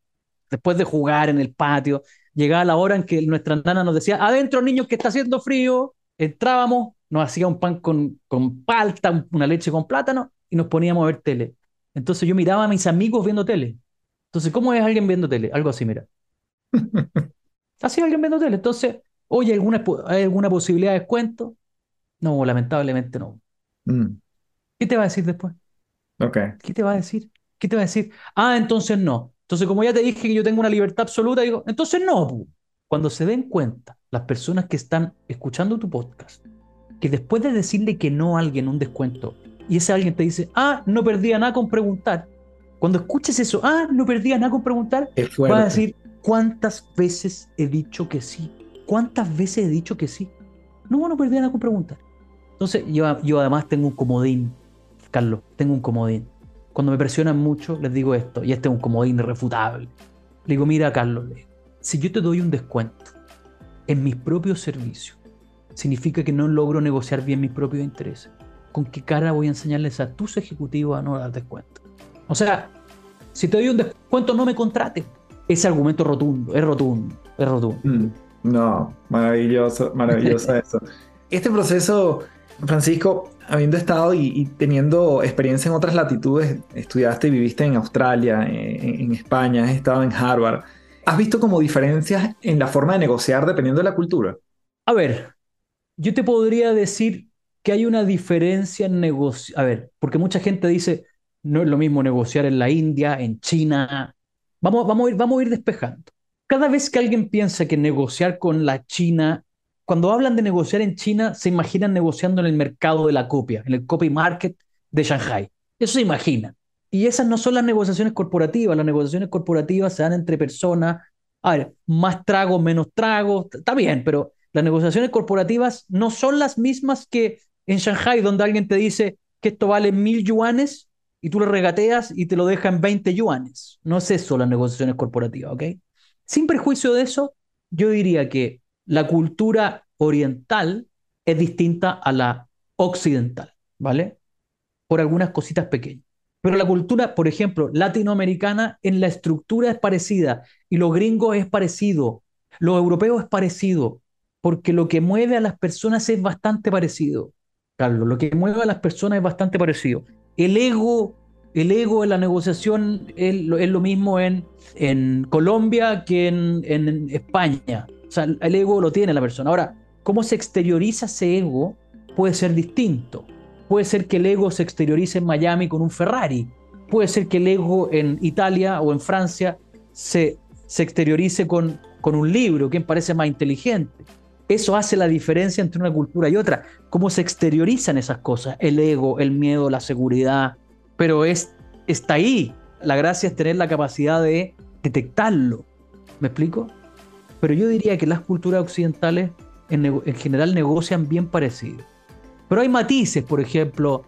después de jugar en el patio, llegaba la hora en que nuestra nana nos decía, adentro niños que está haciendo frío, entrábamos, nos hacía un pan con, con palta, una leche con plátano y nos poníamos a ver tele. Entonces yo miraba a mis amigos viendo tele. Entonces, ¿cómo es alguien viendo tele? Algo así, mira. así alguien viendo tele. Entonces, oye, ¿alguna, ¿hay alguna posibilidad de descuento? No, lamentablemente no. Mm. ¿Qué te va a decir después?
Okay.
¿Qué te va a decir? ¿Qué te va a decir? Ah, entonces no. Entonces, como ya te dije que yo tengo una libertad absoluta, digo, entonces no. Cuando se den cuenta las personas que están escuchando tu podcast, que después de decirle que no a alguien un descuento, y ese alguien te dice, ah, no perdía nada con preguntar, cuando escuches eso, ah, no perdía nada con preguntar, vas a decir, ¿cuántas veces he dicho que sí? ¿Cuántas veces he dicho que sí? No, no perdía nada con preguntar. Entonces, yo, yo además tengo un comodín, Carlos, tengo un comodín. Cuando me presionan mucho, les digo esto, y este es un comodín irrefutable. Le digo, mira, Carlos, si yo te doy un descuento en mis propios servicios, significa que no logro negociar bien mis propios intereses. ¿Con qué cara voy a enseñarles a tus ejecutivos a no dar descuento? O sea, si te doy un descuento, no me contrates. Ese argumento rotundo, es rotundo, es rotundo. Mm,
no, maravilloso, maravilloso eso. Este proceso, Francisco, habiendo estado y, teniendo experiencia en otras latitudes, estudiaste y viviste en Australia, en, España, has estado en Harvard, ¿has visto como diferencias en la forma de negociar dependiendo de la cultura?
A ver, yo te podría decir que hay una diferencia en negociar. A ver, porque mucha gente dice, no es lo mismo negociar en la India, en China. Vamos, vamos, a ir, vamos a ir despejando. Cada vez que alguien piensa que negociar con la China cuando hablan de negociar en China, se imaginan negociando en el mercado de la copia, en el copy market de Shanghai. Eso se imagina. Y esas no son las negociaciones corporativas. Las negociaciones corporativas se dan entre personas. A ver, más tragos, menos tragos, está bien, pero las negociaciones corporativas no son las mismas que en Shanghai, donde alguien te dice que esto vale mil yuanes y tú lo regateas y te lo deja en 20 yuanes. No es eso las negociaciones corporativas, ¿ok? Sin perjuicio de eso, yo diría que la cultura oriental es distinta a la occidental, ¿vale? Por algunas cositas pequeñas. Pero la cultura, por ejemplo, latinoamericana en la estructura es parecida y lo gringo es parecido, lo europeo es parecido, porque lo que mueve a las personas es bastante parecido. Carlos, lo que mueve a las personas es bastante parecido. El ego, el ego en la negociación es lo, mismo en, Colombia que en, en España. O sea, el ego lo tiene la persona. Ahora, cómo se exterioriza ese ego puede ser distinto. Puede ser que el ego se exteriorice en Miami con un Ferrari. Puede ser que el ego en Italia o en Francia se, se exteriorice con, con un libro, quien parece más inteligente. Eso hace la diferencia entre una cultura y otra. Cómo se exteriorizan esas cosas. El ego, el miedo, la seguridad. Pero es, está ahí. La gracia es tener la capacidad de detectarlo ¿Me explico? Pero yo diría que las culturas occidentales en, general negocian bien parecido. Pero hay matices, por ejemplo,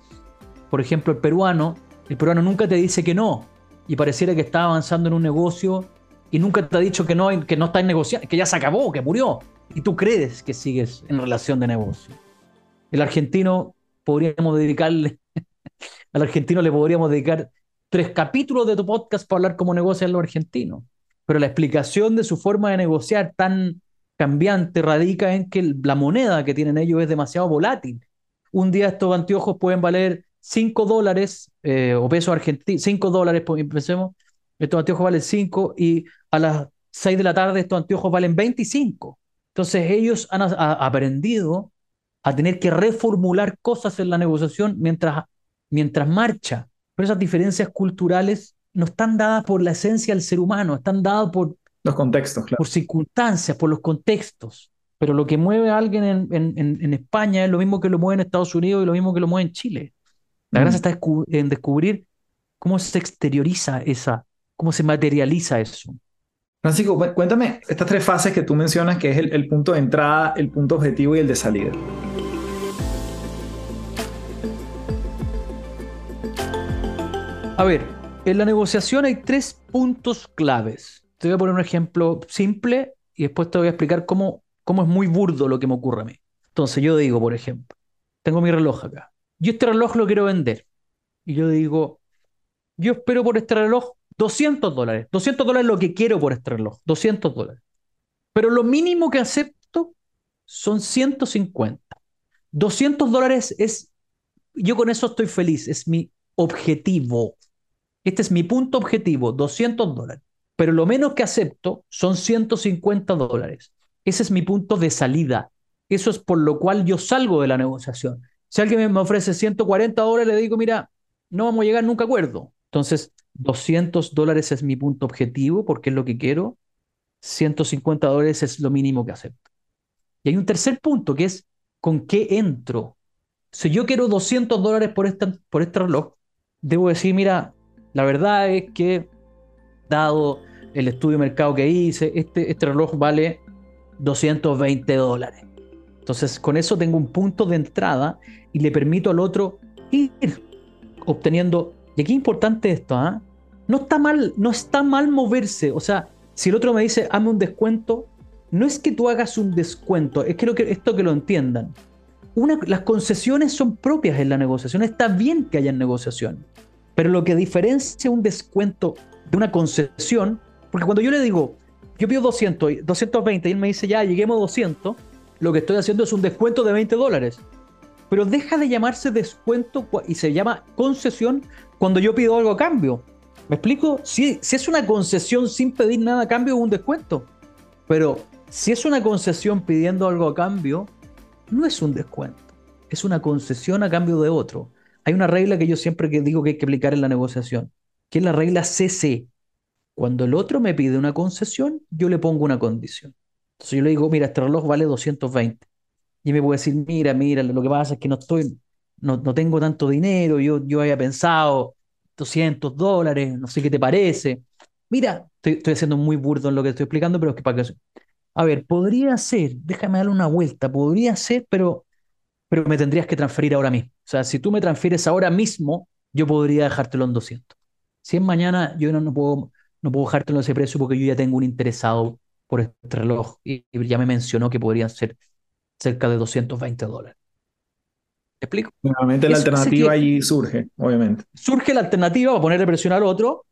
por ejemplo, el peruano, el peruano nunca te dice que no, y pareciera que está avanzando en un negocio y nunca te ha dicho que no, que no está negociando, que ya se acabó, que murió, y tú crees que sigues en relación de negocio. El argentino podríamos dedicarle, al argentino le podríamos dedicar tres capítulos de tu podcast para hablar cómo negocian los argentinos. Pero la explicación de su forma de negociar tan cambiante radica en que la moneda que tienen ellos es demasiado volátil. Un día estos anteojos pueden valer 5 dólares eh, o pesos argentinos, 5 dólares, pues, pensemos, estos anteojos valen 5 y a las 6 de la tarde estos anteojos valen 25. Entonces ellos han aprendido a tener que reformular cosas en la negociación mientras, mientras marcha. Pero esas diferencias culturales no están dadas por la esencia del ser humano, están dadas por
los contextos, claro.
por circunstancias, por los contextos. Pero lo que mueve a alguien en, en, España es lo mismo que lo mueve en Estados Unidos y lo mismo que lo mueve en Chile. La gracia mm. está en descubrir cómo se exterioriza esa, cómo se materializa eso.
Francisco, cuéntame estas tres fases que tú mencionas, que es el, punto de entrada, el punto objetivo y el de salida.
A ver, en la negociación hay tres puntos claves. Te voy a poner un ejemplo simple y después te voy a explicar cómo, cómo es muy burdo lo que me ocurre a mí. Entonces yo digo, por ejemplo, tengo mi reloj acá. Yo este reloj lo quiero vender. Y yo digo, yo espero por este reloj 200 dólares. 200 dólares es lo que quiero por este reloj. 200 dólares. Pero lo mínimo que acepto son 150. 200 dólares es, yo con eso estoy feliz, es mi objetivo. Este es mi punto objetivo, 200 dólares. Pero lo menos que acepto son 150 dólares. Ese es mi punto de salida. Eso es por lo cual yo salgo de la negociación. Si alguien me ofrece 140 dólares, le digo, mira, no vamos a llegar nunca a acuerdo. Entonces, 200 dólares es mi punto objetivo porque es lo que quiero, 150 dólares es lo mínimo que acepto. Y hay un tercer punto que es con qué entro. Si yo quiero 200 dólares por, por este reloj, debo decir, mira, la verdad es que dado el estudio de mercado que hice, este, este reloj vale 220 dólares. Entonces, con eso tengo un punto de entrada y le permito al otro ir obteniendo y aquí es importante esto, ¿ah? No está mal, no está mal moverse. O sea, si el otro me dice, hazme un descuento, no es que tú hagas un descuento, es que, que esto que lo entiendan. Las concesiones son propias en la negociación, está bien que haya negociación, pero lo que diferencia un descuento de una concesión, porque cuando yo le digo, yo pido 200, 220 y él me dice, ya, lleguemos a 200, lo que estoy haciendo es un descuento de 20 dólares. Pero deja de llamarse descuento y se llama concesión cuando yo pido algo a cambio. ¿Me explico? Si, es una concesión sin pedir nada a cambio, es un descuento. Pero si es una concesión pidiendo algo a cambio, no es un descuento. Es una concesión a cambio de otro. Hay una regla que yo siempre digo que hay que aplicar en la negociación, que es la regla CC. Cuando el otro me pide una concesión, yo le pongo una condición. Entonces yo le digo, mira, este reloj vale 220. Y me puede decir, mira, mira, lo que pasa es que no estoy, no, tengo tanto dinero, yo, yo había pensado 200 dólares, no sé qué te parece. Mira, estoy, haciendo muy burdo en lo que estoy explicando, pero es que para que... A ver, podría ser, déjame darle una vuelta, podría ser, pero, pero me tendrías que transferir ahora mismo. O sea, si tú me transfieres ahora mismo, yo podría dejártelo en 200. Si es mañana, yo no, no, puedo, no puedo dejártelo en ese precio porque yo ya tengo un interesado por este reloj y, y ya me mencionó que podrían ser cerca de 220 dólares. ¿Me explico?
Nuevamente la alternativa ahí surge, obviamente.
Surge la alternativa para ponerle presión al otro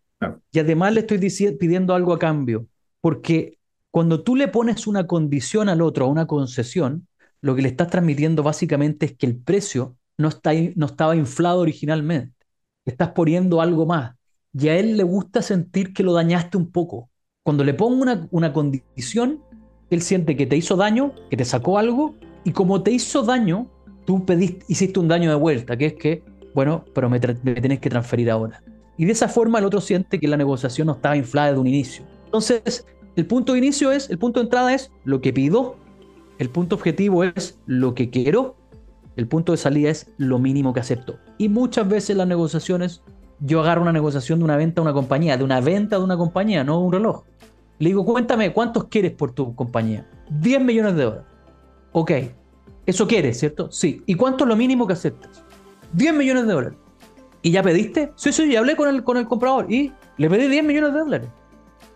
y además le estoy pidiendo algo a cambio, porque cuando tú le pones una condición al otro, a una concesión, lo que le estás transmitiendo básicamente es que el precio no, está, no estaba inflado originalmente. Estás poniendo algo más. Y a él le gusta sentir que lo dañaste un poco. Cuando le pongo una, una condición, él siente que te hizo daño, que te sacó algo, y como te hizo daño, tú pediste, hiciste un daño de vuelta, que es que, bueno, pero me, tenés que transferir ahora. Y de esa forma el otro siente que la negociación no estaba inflada de un inicio. Entonces, el punto de inicio es, el punto de entrada es lo que pido, el punto objetivo es lo que quiero, el punto de salida es lo mínimo que acepto. Y muchas veces las negociaciones, yo agarro una negociación de una venta a una compañía, de una venta de una compañía, no un reloj Le digo, cuéntame, ¿cuántos quieres por tu compañía? 10 millones de dólares. Ok, eso quieres, ¿cierto? Sí. ¿Y cuánto es lo mínimo que aceptas? 10 millones de dólares. ¿Y ya pediste? Sí, sí, ya hablé con el, con el comprador y le pedí 10 millones de dólares.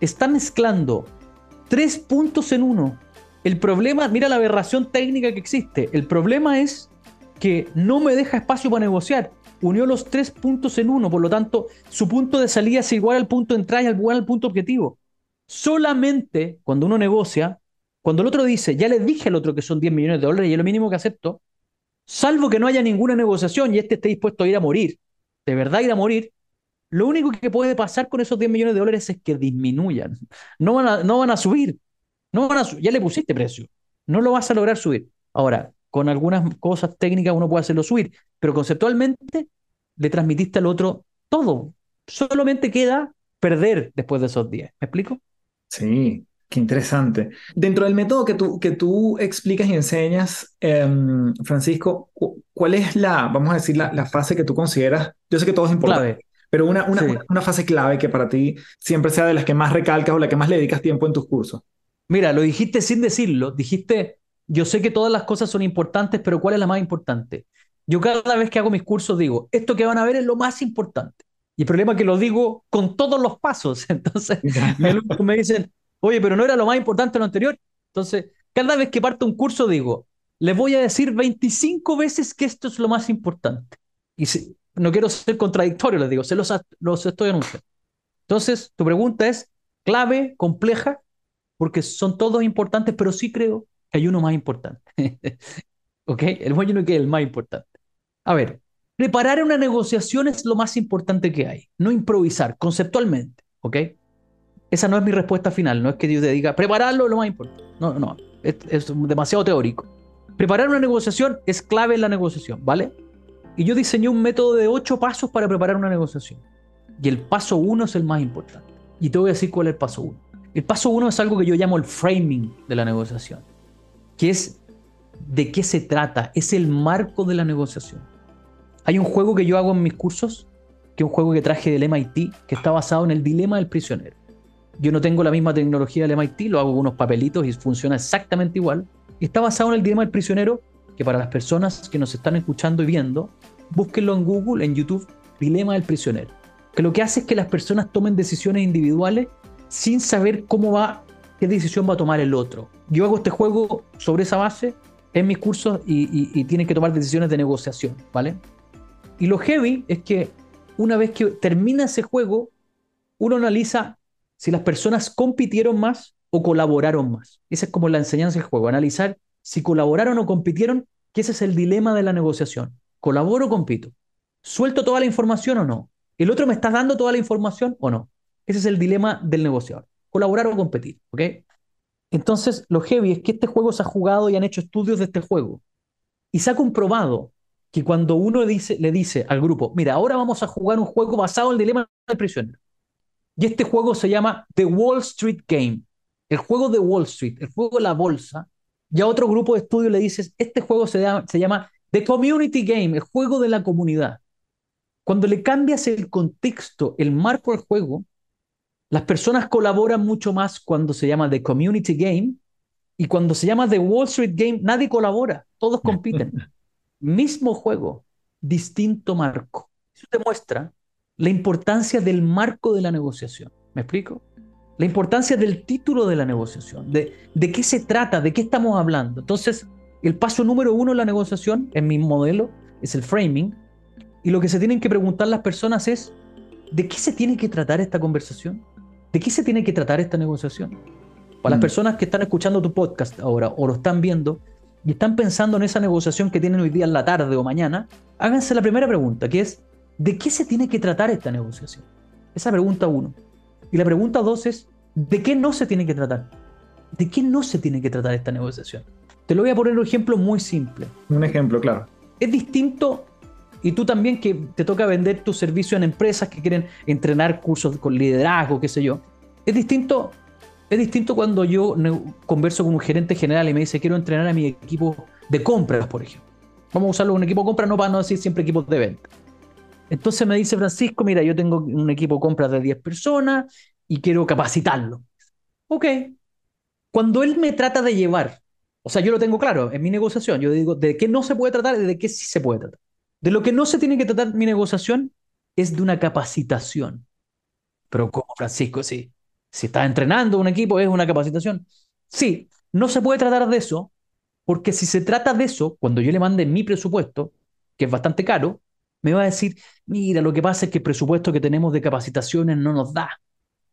Está mezclando tres puntos en uno. El problema, mira la aberración técnica que existe. El problema es que no me deja espacio para negociar. Unió los tres puntos en uno, por lo tanto, su punto de salida es igual al punto de entrada y igual al punto objetivo. Solamente cuando uno negocia, cuando el otro dice, ya le dije al otro que son 10 millones de dólares y es lo mínimo que acepto, salvo que no haya ninguna negociación y este esté dispuesto a ir a morir, de verdad ir a morir, lo único que puede pasar con esos 10 millones de dólares es que disminuyan. No van a, no van a subir. No van a ya le pusiste precio. No lo vas a lograr subir. Ahora, con algunas cosas técnicas uno puede hacerlo subir, pero conceptualmente le transmitiste al otro todo. Solamente queda perder después de esos 10. ¿Me explico?
Sí, qué interesante. Dentro del método que tú, que tú explicas y enseñas, em, Francisco, ¿cuál es la, vamos a decir, la, fase que tú consideras? Yo sé que todo es importante, pero una, una, fase clave que para ti siempre sea de las que más recalcas o la que más le dedicas tiempo en tus cursos.
Mira, lo dijiste sin decirlo. Dijiste, yo sé que todas las cosas son importantes, pero ¿cuál es la más importante? Yo cada vez que hago mis cursos digo, esto que van a ver es lo más importante. Y el problema es que lo digo con todos los pasos. Entonces, me, me dicen, oye, pero no era lo más importante lo anterior. Entonces, cada vez que parto un curso digo, les voy a decir 25 veces que esto es lo más importante. Y si, no quiero ser contradictorio, les digo, se los, los estoy anunciando. Entonces, tu pregunta es clave, compleja, porque son todos importantes, pero sí creo que hay uno más importante. ¿Ok? El bueno que es el más importante. A ver, preparar una negociación es lo más importante que hay, no improvisar conceptualmente. ¿Ok? Esa no es mi respuesta final, no es que Dios te diga, prepararlo es lo más importante. No, no, es, es demasiado teórico. Preparar una negociación es clave en la negociación, ¿vale? Y yo diseñé un método de ocho pasos para preparar una negociación. Y el paso uno es el más importante. Y te voy a decir cuál es el paso uno. El paso uno es algo que yo llamo el framing de la negociación, que es de qué se trata, es el marco de la negociación. Hay un juego que yo hago en mis cursos, que es un juego que traje del MIT, que está basado en el dilema del prisionero. Yo no tengo la misma tecnología del MIT, lo hago con unos papelitos y funciona exactamente igual. Y está basado en el dilema del prisionero, que para las personas que nos están escuchando y viendo, búsquenlo en Google, en YouTube, Dilema del Prisionero. Que lo que hace es que las personas tomen decisiones individuales sin saber cómo va, qué decisión va a tomar el otro. Yo hago este juego sobre esa base en mis cursos y, tienen que tomar decisiones de negociación, ¿vale? Y lo heavy es que una vez que termina ese juego, uno analiza si las personas compitieron más o colaboraron más. Esa es como la enseñanza del juego, analizar si colaboraron o compitieron, que ese es el dilema de la negociación. ¿Colaboro o compito? ¿Suelto toda la información o no? ¿El otro me está dando toda la información o no? Ese es el dilema del negociador. ¿Colaborar o competir? ¿Ok? Entonces, lo heavy es que este juego se ha jugado y han hecho estudios de este juego. Y se ha comprobado que cuando uno dice, le dice al grupo, mira, ahora vamos a jugar un juego basado en el dilema del prisionero. Y este juego se llama The Wall Street Game. El juego de Wall Street, el juego de la bolsa. Y a otro grupo de estudio le dices, este juego se llama, se llama The Community Game, el juego de la comunidad. Cuando le cambias el contexto, el marco del juego, las personas colaboran mucho más cuando se llama The Community Game y cuando se llama The Wall Street Game, nadie colabora, todos compiten. Mismo juego, distinto marco. Eso demuestra la importancia del marco de la negociación. ¿Me explico? La importancia del título de la negociación, de, de qué se trata, de qué estamos hablando. Entonces, el paso número uno en la negociación, en mi modelo, es el framing. Y lo que se tienen que preguntar las personas es, ¿de qué se tiene que tratar esta conversación? ¿De qué se tiene que tratar esta negociación? Para las mm. personas que están escuchando tu podcast ahora o lo están viendo y están pensando en esa negociación que tienen hoy día en la tarde o mañana, háganse la primera pregunta, que es, ¿de qué se tiene que tratar esta negociación? Esa pregunta uno. Y la pregunta dos es, ¿de qué no se tiene que tratar? ¿De qué no se tiene que tratar esta negociación? Te lo voy a poner un ejemplo muy simple.
Un ejemplo, claro.
Es distinto, y tú también que te toca vender tu servicio en empresas que quieren entrenar cursos con liderazgo, qué sé yo. Es distinto, es distinto cuando yo converso con un gerente general y me dice, quiero entrenar a mi equipo de compras, por ejemplo. Vamos a usarlo un equipo de compras, no para no decir siempre equipos de venta. Entonces me dice Francisco, mira, yo tengo un equipo de compras de 10 personas y quiero capacitarlo. Ok. Cuando él me trata de llevar, o sea, yo lo tengo claro en mi negociación, yo digo de qué no se puede tratar y de qué sí se puede tratar. De lo que no se tiene que tratar mi negociación es de una capacitación. Pero como Francisco, sí. Si estás entrenando un equipo, es una capacitación. Sí, no se puede tratar de eso, porque si se trata de eso, cuando yo le mande mi presupuesto, que es bastante caro, me va a decir, mira, lo que pasa es que el presupuesto que tenemos de capacitaciones no nos da.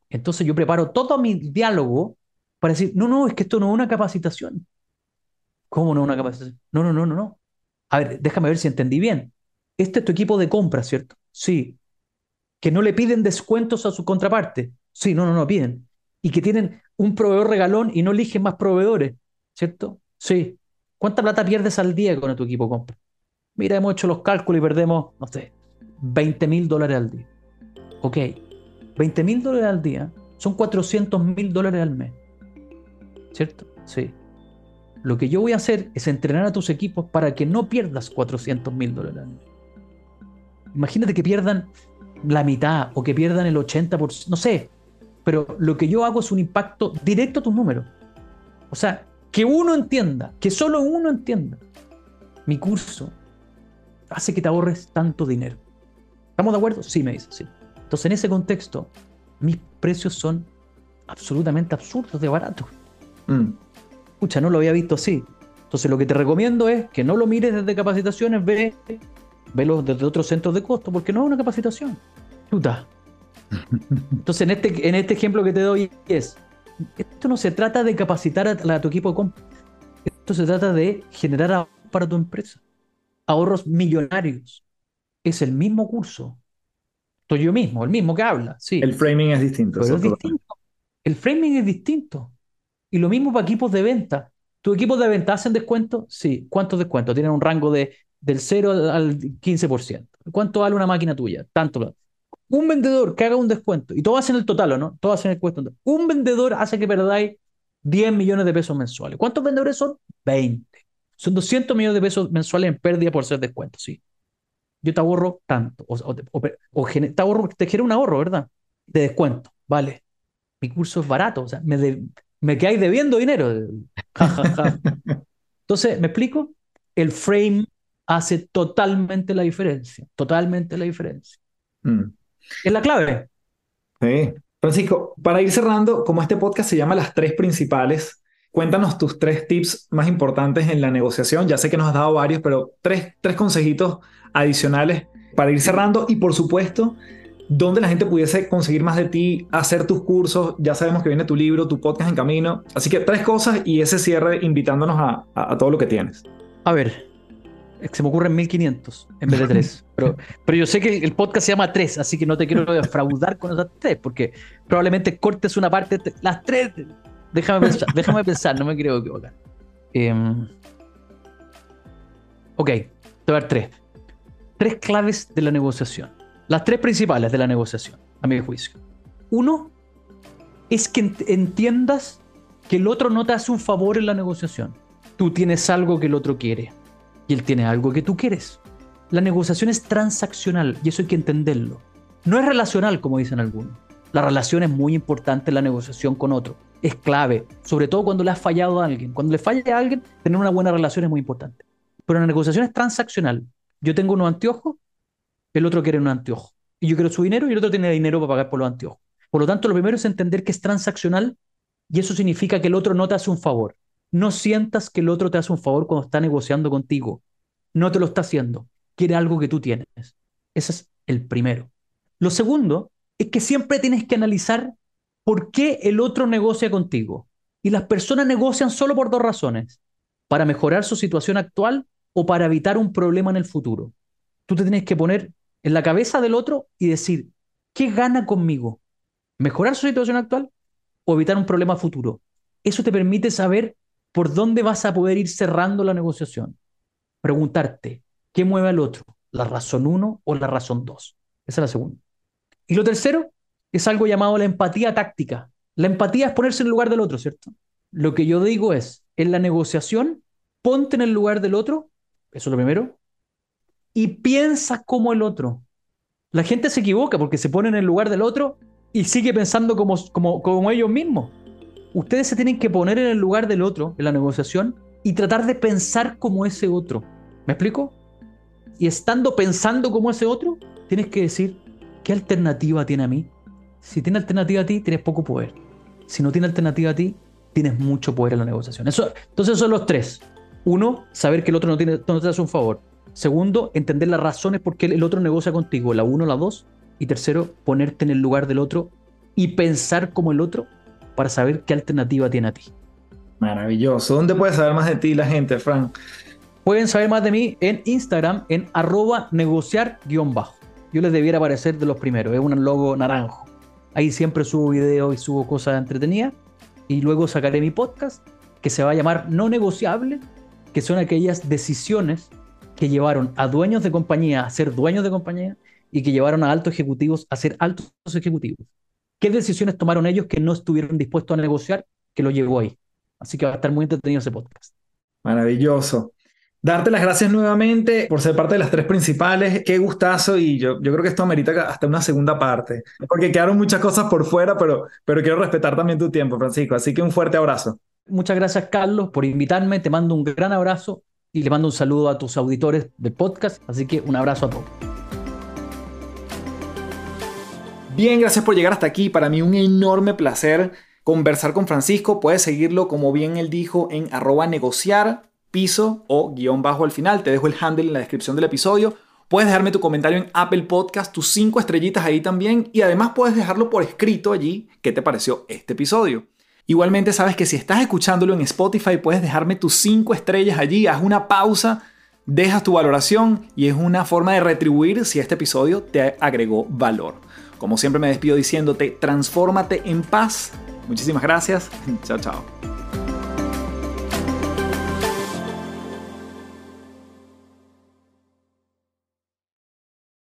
Entonces yo preparo todo mi diálogo para decir, no, no, es que esto no es una capacitación. ¿Cómo no es una capacitación? No, no, no, no, no. A ver, déjame ver si entendí bien. Este es tu equipo de compra, ¿cierto? Sí. Que no le piden descuentos a su contraparte. Sí, no, no, no piden. Y que tienen un proveedor regalón y no eligen más proveedores, ¿cierto? Sí. ¿Cuánta plata pierdes al día con tu equipo compra? Mira, hemos hecho los cálculos y perdemos, no sé, 20 mil dólares al día. Ok, 20 mil dólares al día son 400 mil dólares al mes. ¿Cierto? Sí. Lo que yo voy a hacer es entrenar a tus equipos para que no pierdas 400 mil dólares al mes. Imagínate que pierdan la mitad o que pierdan el 80%, no sé. Pero lo que yo hago es un impacto directo a tus números. O sea, que uno entienda, que solo uno entienda. Mi curso hace que te ahorres tanto dinero. ¿Estamos de acuerdo? Sí, me dice, sí. Entonces, en ese contexto, mis precios son absolutamente absurdos de baratos. Mm. Escucha, no lo había visto así. Entonces, lo que te recomiendo es que no lo mires desde capacitaciones, ve, velo desde otros centros de costo, porque no es una capacitación. Chuta. Entonces, en este, en este ejemplo que te doy es, esto no se trata de capacitar a, tu equipo de compra. Esto se trata de generar para tu empresa ahorros millonarios. Es el mismo curso. Soy yo mismo, el mismo que habla. Sí.
El framing es distinto.
Pero es distinto. El framing es distinto. Y lo mismo para equipos de venta. ¿Tu equipo de venta hacen descuento? Sí. ¿Cuántos descuentos? Tienen un rango de, del 0 al 15%. ¿Cuánto vale una máquina tuya? Tanto. Un vendedor que haga un descuento, y todo hacen el total, ¿o no? Todos hacen el descuento. Un vendedor hace que perdáis 10 millones de pesos mensuales. ¿Cuántos vendedores son? 20. Son 200 millones de pesos mensuales en pérdida por ser descuento, sí. Yo te ahorro tanto, o, te, ahorro, te genero un ahorro, ¿verdad? De descuento, vale. Mi curso es barato, o sea, me, de, me quedáis debiendo dinero. Entonces, ¿me explico? El frame hace totalmente la diferencia, totalmente la diferencia. Mm. Es la clave.
Sí. Francisco, para ir cerrando, como este podcast se llama Las Tres Principales, Cuéntanos tus tres tips más importantes en la negociación. Ya sé que nos has dado varios, pero tres, tres consejitos adicionales para ir cerrando. Y por supuesto, donde la gente pudiese conseguir más de ti, hacer tus cursos. Ya sabemos que viene tu libro, tu podcast en camino. Así que tres cosas y ese cierre invitándonos a, a, todo lo que tienes.
A ver, se me ocurren 1500 en vez de tres. Pero, pero yo sé que el podcast se llama tres, así que no te quiero defraudar con esas tres, porque probablemente cortes una parte. Las tres Déjame pensar, déjame pensar, no me quiero equivocar. Em, ok, te voy a dar tres. Tres claves de la negociación. Las tres principales de la negociación, a mi juicio. Uno es que entiendas que el otro no te hace un favor en la negociación. Tú tienes algo que el otro quiere y él tiene algo que tú quieres. La negociación es transaccional y eso hay que entenderlo. No es relacional, como dicen algunos. La relación es muy importante la negociación con otro es clave, sobre todo cuando le has fallado a alguien. Cuando le falla a alguien, tener una buena relación es muy importante. Pero la negociación es transaccional. Yo tengo unos anteojos, el otro quiere un anteojo. Y yo quiero su dinero y el otro tiene dinero para pagar por los anteojos. Por lo tanto, lo primero es entender que es transaccional y eso significa que el otro no te hace un favor. No sientas que el otro te hace un favor cuando está negociando contigo. No te lo está haciendo. Quiere algo que tú tienes. Ese es el primero. Lo segundo es que siempre tienes que analizar por qué el otro negocia contigo. Y las personas negocian solo por dos razones, para mejorar su situación actual o para evitar un problema en el futuro. Tú te tienes que poner en la cabeza del otro y decir, ¿qué gana conmigo? ¿Mejorar su situación actual o evitar un problema futuro? Eso te permite saber por dónde vas a poder ir cerrando la negociación. Preguntarte, ¿qué mueve al otro? ¿La razón 1 o la razón 2? Esa es la segunda. Y lo tercero es algo llamado la empatía táctica. La empatía es ponerse en el lugar del otro, ¿cierto? Lo que yo digo es, en la negociación, ponte en el lugar del otro, eso es lo primero, y piensa como el otro. La gente se equivoca porque se pone en el lugar del otro y sigue pensando como, como, como ellos mismos. Ustedes se tienen que poner en el lugar del otro en la negociación y tratar de pensar como ese otro. ¿Me explico? Y estando pensando como ese otro, tienes que decir, ¿qué alternativa tiene a mí? Si tiene alternativa a ti, tienes poco poder. Si no tiene alternativa a ti, tienes mucho poder en la negociación. Eso, entonces son los tres. Uno, saber que el otro no, tiene, no te hace un favor. Segundo, entender las razones por qué el otro negocia contigo, la uno, la dos. Y tercero, ponerte en el lugar del otro y pensar como el otro para saber qué alternativa tiene a ti.
Maravilloso. ¿Dónde puede saber más de ti la gente, Frank?
Pueden saber más de mí en Instagram, en arroba negociar-bajo. Yo les debiera aparecer de los primeros, es un logo naranjo. Ahí siempre subo videos y subo cosas entretenidas. Y luego sacaré mi podcast que se va a llamar No Negociable, que son aquellas decisiones que llevaron a dueños de compañía a ser dueños de compañía y que llevaron a altos ejecutivos a ser altos ejecutivos. ¿Qué decisiones tomaron ellos que no estuvieron dispuestos a negociar que lo llevó ahí? Así que va a estar muy entretenido ese podcast.
Maravilloso. Darte las gracias nuevamente por ser parte de las tres principales. Qué gustazo y yo, yo creo que esto amerita hasta una segunda parte, porque quedaron muchas cosas por fuera, pero, pero quiero respetar también tu tiempo, Francisco. Así que un fuerte abrazo.
Muchas gracias, Carlos, por invitarme. Te mando un gran abrazo y le mando un saludo a tus auditores del podcast. Así que un abrazo a todos.
Bien, gracias por llegar hasta aquí. Para mí un enorme placer conversar con Francisco. Puedes seguirlo, como bien él dijo, en arroba negociar, piso o guion bajo al final. Te dejo el handle en la descripción del episodio. Puedes dejarme tu comentario en Apple Podcast, tus cinco estrellitas ahí también. Y además puedes dejarlo por escrito allí qué te pareció este episodio. Igualmente sabes que si estás escuchándolo en Spotify puedes dejarme tus cinco estrellas allí, haz una pausa, dejas tu valoración y es una forma de retribuir si este episodio te agregó valor. Como siempre me despido diciéndote, transfórmate en paz. Muchísimas gracias. Chao, chao.